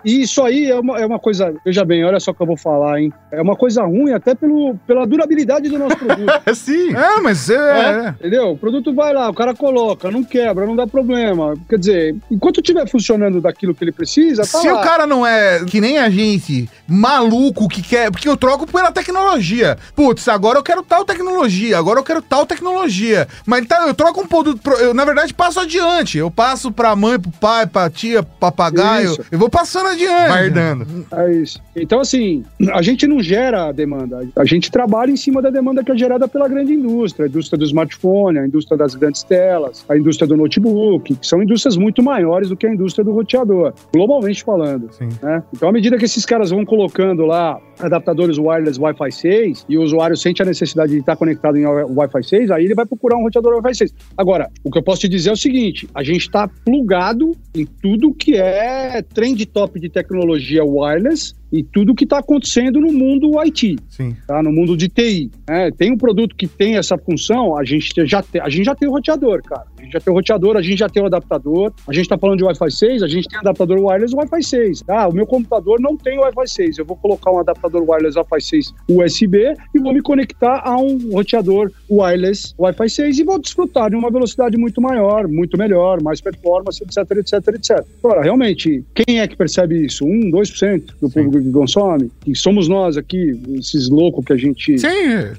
E isso aí é uma, é uma coisa, veja bem, olha só o que eu vou falar, hein? É uma coisa ruim até pelo, pela durabilidade do nosso produto. É sim. É, mas é. É, entendeu? O produto vai lá, o cara coloca, não quebra, não dá problema. Quer dizer, enquanto estiver funcionando daquilo que ele precisa, tá Se lá. o cara não é que nem a gente, maluco que quer. Porque eu troco pela tecnologia. Putz, agora eu quero tal tecnologia, agora eu quero tal tecnologia. Mas tá, eu troco um produto. pro- Eu, na verdade, passo adiante. Eu passo pra mãe, pro pai, pra tia, papagaio. Isso. Eu vou passando passando adiante. Vai herdando. É isso. Então, assim, a gente não gera a demanda. A gente trabalha em cima da demanda que é gerada pela grande indústria. A indústria do smartphone, a indústria das grandes telas, a indústria do notebook, que são indústrias muito maiores do que a indústria do roteador, globalmente falando. Né? Então, à medida que esses caras vão colocando lá adaptadores wireless Wi-Fi 6 e o usuário sente a necessidade de estar conectado em Wi-Fi 6, aí ele vai procurar um roteador Wi-Fi 6. Agora, o que eu posso te dizer é o seguinte: a gente está plugado em tudo que é trend top de tecnologia wireless e tudo que está acontecendo no mundo IT, Sim. tá? no mundo de TI. É, tem um produto que tem essa função, a gente já tem, a gente já tem o roteador, cara. A gente já tem o roteador, a gente já tem o adaptador. A gente está falando de Wi-Fi 6, a gente tem adaptador wireless Wi-Fi 6. Ah, o meu computador não tem Wi-Fi 6. Eu vou colocar um adaptador wireless Wi-Fi 6 USB e vou me conectar a um roteador wireless Wi-Fi 6 e vou desfrutar de uma velocidade muito maior, muito melhor, mais performance, etc, etc, etc. Agora, realmente, quem é que percebe isso? 1, 2% do público que consome? Que somos nós aqui, esses loucos que a gente, Sim,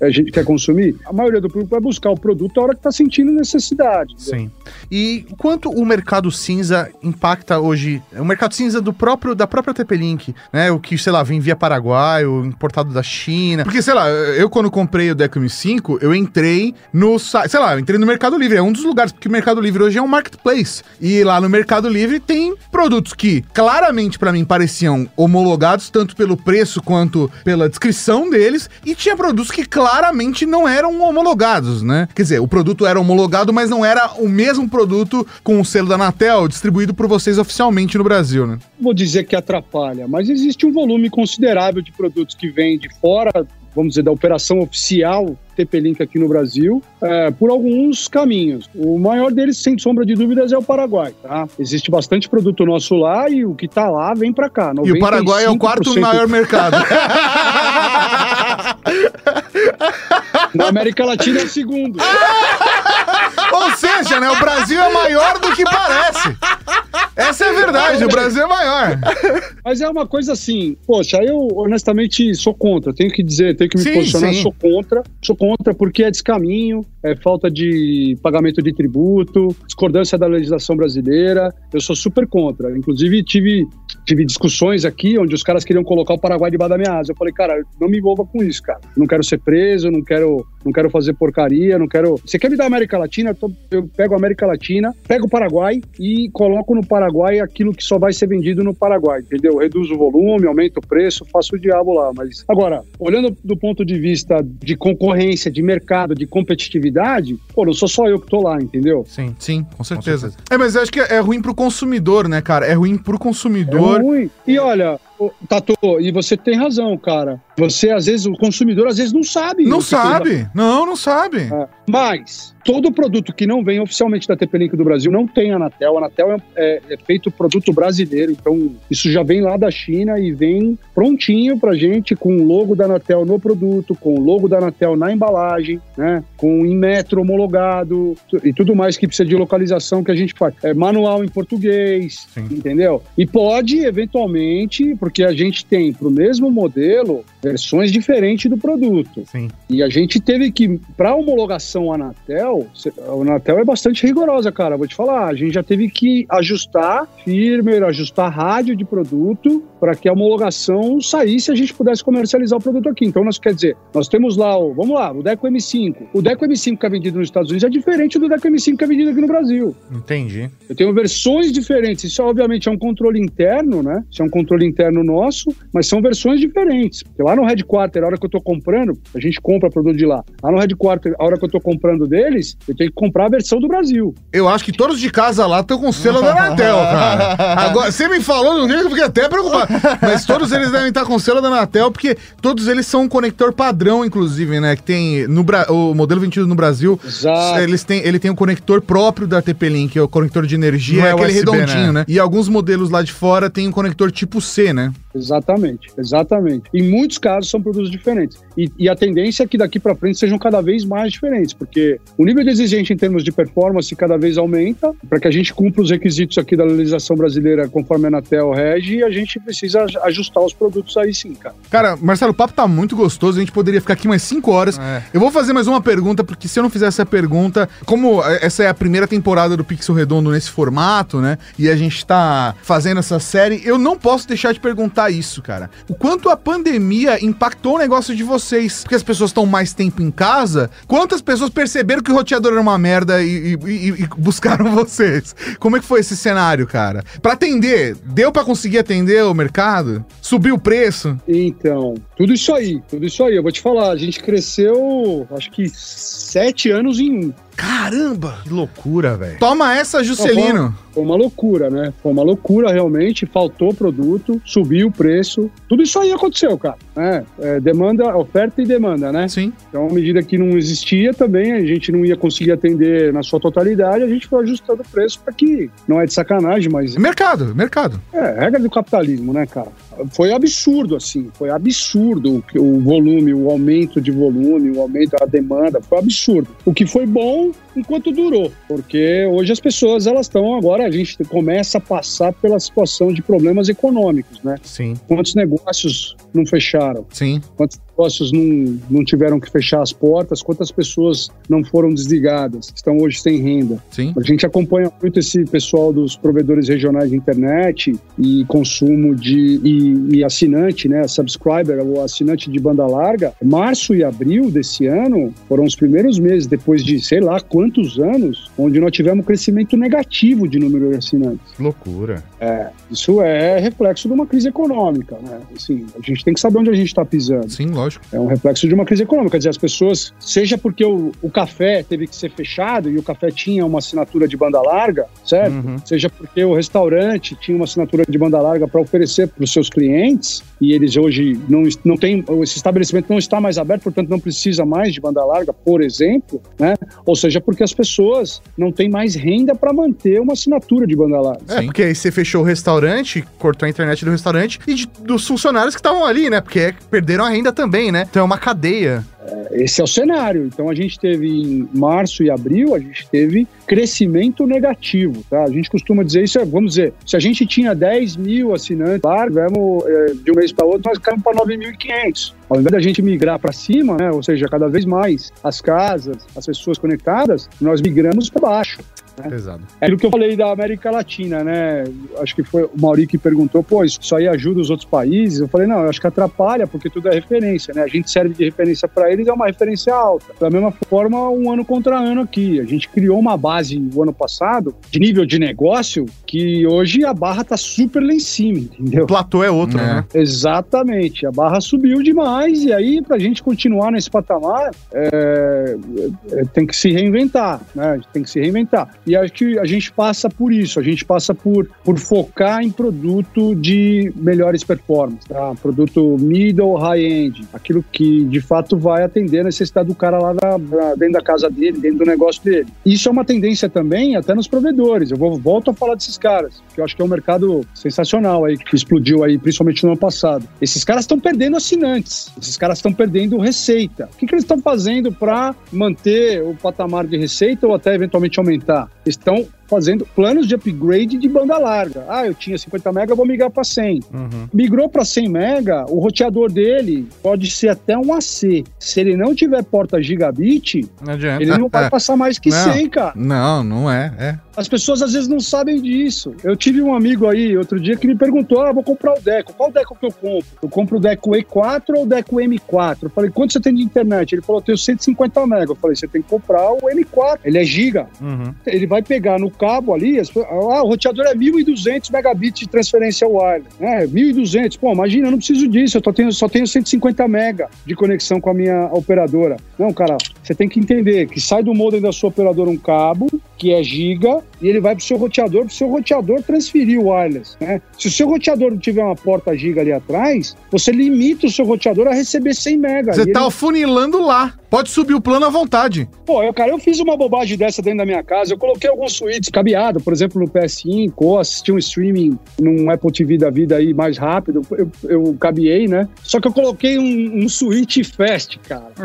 a gente quer consumir? A maioria do público vai buscar o produto a hora que está sentindo necessidade. Sim. E quanto o mercado cinza impacta hoje? O mercado cinza do próprio da própria TP-Link, né? O que, sei lá, vem via Paraguai, o importado da China. Porque, sei lá, eu quando comprei o Deco M5, eu entrei no site, sei lá, eu entrei no Mercado Livre, é um dos lugares, porque o Mercado Livre hoje é um marketplace. E lá no Mercado Livre tem produtos que claramente pra mim pareciam homologados, tanto pelo preço quanto pela descrição deles, e tinha produtos que claramente não eram homologados, né? Quer dizer, o produto era homologado, mas não era o mesmo produto com o selo da Anatel distribuído por vocês oficialmente no Brasil, né? vou dizer que atrapalha, mas existe um volume considerável de produtos que vêm de fora, vamos dizer, da operação oficial TP-Link aqui no Brasil, é, por alguns caminhos. O maior deles, sem sombra de dúvidas, é o Paraguai. Tá? Existe bastante produto nosso lá e o que está lá vem para cá. E o Paraguai é o quarto 95% maior mercado. Na América Latina é o segundo. Ou seja, né? O Brasil é maior do que parece. Essa é a verdade, o Brasil é maior. Mas é uma coisa assim, poxa, eu honestamente sou contra, tenho que dizer, tenho que me Sim, posicionar, sim. sou contra, sou contra porque é descaminho, é falta de pagamento de tributo, discordância da legislação brasileira, eu sou super contra. Inclusive tive, tive discussões aqui onde os caras queriam colocar o Paraguai debaixo da minha asa. Eu falei, cara, não me envolva com isso, cara. Não quero ser preso, não quero, não quero fazer porcaria, não quero... Você quer me dar a América Latina? Eu, tô- eu pego a América Latina, pego o Paraguai e coloco no Paraguai aquilo que só vai ser vendido no Paraguai, entendeu? Reduzo o volume, aumento o preço, faço o diabo lá. Mas agora, olhando do ponto de vista de concorrência, de mercado, de competitividade, pô, não sou só eu que tô lá, entendeu? Sim. Sim, com certeza. É, mas eu acho que é ruim pro consumidor, né, cara? É ruim pro É consumidor. ruim. E olha, Tato, e você tem razão, cara. Você, às vezes, o consumidor, às vezes, não sabe. Não sabe. Não, não sabe. É. Mas todo produto que não vem oficialmente da TP-Link do Brasil não tem Anatel. A Anatel é, é- é feito produto brasileiro, então isso já vem lá da China e vem prontinho pra gente com o logo da Anatel no produto, com o logo da Anatel na embalagem, né? Com em metro homologado e tudo mais que precisa de localização que a gente faz. É manual em português, Sim. entendeu? E pode, eventualmente, porque a gente tem pro mesmo modelo versões diferentes do produto. Sim. E a gente teve que, para homologação Anatel, cê- a Anatel é bastante rigorosa, cara. Vou te falar, a gente já teve que ajustar firmware, ajustar rádio de produto para que a homologação saísse e a gente pudesse comercializar o produto aqui. Então, nós quer dizer, nós temos lá o, vamos lá, o Deco M5. O Deco M5 que é vendido nos Estados Unidos é diferente do Deco M5 que é vendido aqui no Brasil. Entendi. Eu tenho versões diferentes. Isso, obviamente, é um controle interno, né? Isso é um controle interno nosso, mas são versões diferentes. Porque lá no headquarter, a hora que eu tô comprando, a gente compra produto de lá. Lá no headquarter, a hora que eu tô comprando deles, eu tenho que comprar a versão do Brasil. Eu acho que todos de casa lá estão com selo da Anatel, cara. Agora, você me falou eu fiquei até preocupado. Mas todos eles devem estar com selo da Anatel, porque todos eles são um conector padrão, inclusive, né? Que tem no Bra... o modelo vendido no Brasil. Exato. Eles têm, ele tem o conector próprio da TP-Link, que é o conector de energia, Não é é aquele USB, redondinho, né? né? E alguns modelos lá de fora tem um conector tipo C, né? Exatamente, exatamente. Em muitos casos são produtos diferentes. E, e a tendência é que daqui para frente sejam cada vez mais diferentes, porque o nível de exigência em termos de performance cada vez aumenta, para que a gente cumpra os requisitos aqui da legislação brasileira conforme a Anatel rege, a gente precisa ajustar os produtos aí sim, cara. Cara, Marcelo, o papo tá muito gostoso, a gente poderia ficar aqui mais 5 horas. É. Eu vou fazer mais uma pergunta, porque se eu não fizer essa pergunta, como essa é a primeira temporada do Pixel Redondo nesse formato, né? E a gente tá fazendo essa série, eu não posso deixar de perguntar isso, cara. O quanto a pandemia impactou o negócio de vocês? Porque as pessoas estão mais tempo em casa. Quantas pessoas perceberam que o roteador era uma merda e, e- e- buscaram vocês? Como é que foi esse cenário, cara? Pra atender, deu pra conseguir atender o mercado? Subiu o preço? Então, tudo isso aí, tudo isso aí. Eu vou te falar, a gente cresceu, acho que sete anos em um. Caramba! Que loucura, velho. Toma essa, Juscelino. Foi uma loucura, né? Foi uma loucura realmente. Faltou produto, subiu o preço. Tudo isso aí aconteceu, cara. Né? É, demanda, oferta e demanda, né? Sim. Então, à medida que não existia também, a gente não ia conseguir atender na sua totalidade, a gente foi ajustando o preço para que não é de sacanagem, mas Mercado, mercado. é regra do capitalismo, né, cara? Foi absurdo, assim, foi absurdo o, o volume, o aumento de volume, o aumento da demanda, foi absurdo. O que foi bom enquanto durou, porque hoje as pessoas elas estão agora a gente começa a passar pela situação de problemas econômicos, né? Sim. Quantos negócios não fecharam? Sim. Quantos negócios não, não tiveram que fechar as portas? Quantas pessoas não foram desligadas? Estão hoje sem renda? Sim. A gente acompanha muito esse pessoal dos provedores regionais de internet e consumo de e, e assinante, né, subscriber, o assinante de banda larga. Março e abril desse ano foram os primeiros meses depois de sei lá quantos anos onde nós tivemos um crescimento negativo de número de assinantes. Que loucura. Isso é reflexo de uma crise econômica, né? Assim, a gente tem que saber onde a gente está pisando. Sim, lógico. É um reflexo de uma crise econômica. Quer dizer, as pessoas, seja porque o, o café teve que ser fechado e o café tinha uma assinatura de banda larga, certo? Uhum. Seja porque o restaurante tinha uma assinatura de banda larga para oferecer para os seus clientes e eles hoje não, não tem, esse estabelecimento não está mais aberto, portanto não precisa mais de banda larga, por exemplo, né? Ou seja, porque as pessoas não têm mais renda para manter uma assinatura de banda larga. É, Sim. porque aí você fechou o restaurante, cortou a internet do restaurante e de- dos funcionários que estavam ali, né? Porque perderam a renda também, né? Então é uma cadeia. Esse é o cenário. Então a gente teve em março e abril, a gente teve crescimento negativo, tá? A gente costuma dizer isso, é, vamos dizer, se a gente tinha 10 mil assinantes tivemos é, de um mês para outro, nós caímos para 9.500. Ao invés da gente migrar para cima, né, ou seja, cada vez mais as casas, as pessoas conectadas, nós migramos para baixo. Pesado. É aquilo que eu falei da América Latina, né? Acho que foi o Mauri que perguntou, pô, isso aí ajuda os outros países? Eu falei, não, eu acho que atrapalha, porque tudo é referência, né? A gente serve de referência para eles, é uma referência alta. Da mesma forma, um ano contra ano aqui. A gente criou uma base o ano passado, de nível de negócio, que hoje a barra tá super lá em cima, entendeu? O platô é outro, É. né? Exatamente, a barra subiu demais e aí para a gente continuar nesse patamar é, é, tem que se reinventar, né? A gente tem que se reinventar. E acho que a gente passa por isso, a gente passa por, por focar em produto de melhores performances, tá? Produto middle high-end, aquilo que de fato vai atender a necessidade do cara lá na- na- dentro da casa dele, dentro do negócio dele. Isso é uma tendência também até nos provedores. Eu vou, volto a falar desses caras, que eu acho que é um mercado sensacional aí, que explodiu aí, principalmente no ano passado. Esses caras estão perdendo assinantes, esses caras estão perdendo receita. O que, que eles estão fazendo para manter o patamar de receita ou até eventualmente aumentar? Estão fazendo planos de upgrade de banda larga. Ah, eu tinha 50 mega, vou migrar para 100. Uhum. Migrou para 100 mega, o roteador dele pode ser até um AC. Se ele não tiver porta gigabit, Não ele não vai passar mais que Não. 100, cara. Não, não é. É. As pessoas às vezes não sabem disso. Eu tive um amigo aí outro dia que me perguntou: ah, vou comprar o Deco. Qual Deco que eu compro? Eu compro o Deco E4 ou o Deco M4? Eu falei: quanto você tem de internet? Ele falou: eu tenho 150 mega. Eu falei: você tem que comprar o M4. Ele é giga. Uhum. Ele vai pegar no cabo ali, as- ah, o roteador é 1.200 megabits de transferência wireless. É, 1.200. Pô, imagina, eu não preciso disso, eu tô tendo- só tenho 150 mega de conexão com a minha operadora. Não, cara, você tem que entender que sai do modem da sua operadora um cabo, que é giga, e ele vai pro seu roteador, pro seu roteador transferir o wireless. Né? Se o seu roteador não tiver uma porta giga ali atrás, você limita o seu roteador a receber 100 mega. Você tá ele- funilando lá. Pode subir o plano à vontade. Pô, eu, cara, eu fiz uma bobagem dessa dentro da minha casa. Eu coloquei alguns suítes cabeado, por exemplo, no PS5, ou assisti um streaming num Apple TV da vida aí mais rápido. Eu, eu cabeei, né? Só que eu coloquei um, um suíte fast, cara.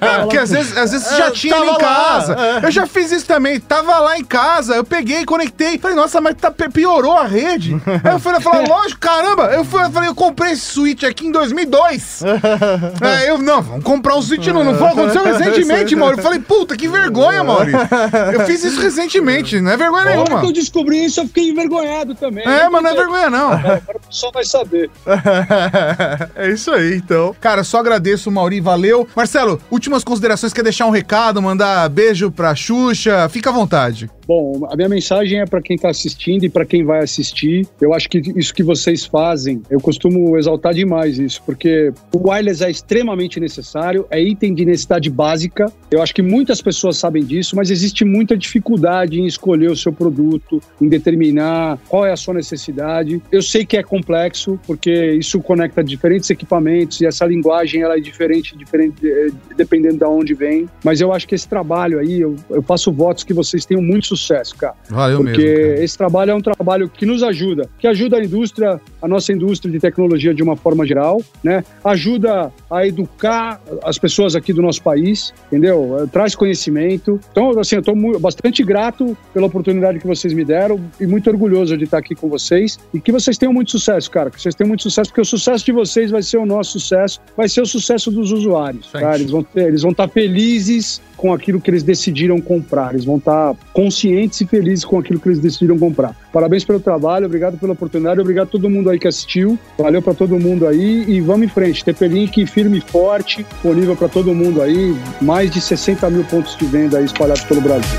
É, porque às vezes, às vezes já É, tinha ali em lá, casa. Eu já fiz isso também. Tava lá em casa, eu peguei, conectei. Falei, nossa, mas tá, piorou a rede. Aí eu falei, eu falei, lógico, caramba. Eu, fui, eu falei, eu comprei esse Switch aqui em 2002. É, eu, não, vamos comprar um Switch não. Não foi, aconteceu recentemente, Mauro. Eu falei, puta, que vergonha, Maurício. Eu fiz isso recentemente, não é vergonha hora que eu nenhuma. descobri isso, eu fiquei envergonhado também. É, mas não é vergonha não. Agora o pessoal vai saber. é isso aí, então. Cara, só agradeço, Mauri, valeu. Marcelo, últimas considerações, quer deixar um recado, mandar beijo pra Xuxa? Fica à vontade. Bom, a minha mensagem é para quem está assistindo e para quem vai assistir. Eu acho que isso que vocês fazem, eu costumo exaltar demais isso, porque o wireless é extremamente necessário, é item de necessidade básica. Eu acho que muitas pessoas sabem disso, mas existe muita dificuldade em escolher o seu produto, em determinar qual é a sua necessidade. Eu sei que é complexo, porque isso conecta diferentes equipamentos e essa linguagem ela é diferente, diferente eh, dependendo de onde vem. Mas eu acho que esse trabalho aí, eu, eu faço votos que vocês tenham muito sucesso, cara. Valeu Porque mesmo. cara. esse trabalho é um trabalho que nos ajuda, que ajuda a indústria, a nossa indústria de tecnologia de uma forma geral, né? Ajuda a educar as pessoas aqui do nosso país, entendeu? Eh, Traz conhecimento. Então, assim, eu estou bastante grato pela oportunidade que vocês me deram e muito orgulhoso de estar aqui com vocês e que vocês tenham muito sucesso, cara. Que vocês tenham muito sucesso, porque o sucesso de vocês vai ser o nosso sucesso, vai ser o sucesso dos usuários, aí. tá? Eles vão ter, eles vão estar felizes com aquilo que eles decidiram comprar. Eles vão estar conscientes e felizes com aquilo que eles decidiram comprar. Parabéns pelo trabalho, obrigado pela oportunidade, obrigado a todo mundo aí que assistiu. Valeu para todo mundo aí e vamos em frente. TP-Link firme e forte, disponível para todo mundo aí. Mais de 60 mil pontos de venda aí espalhados pelo Brasil.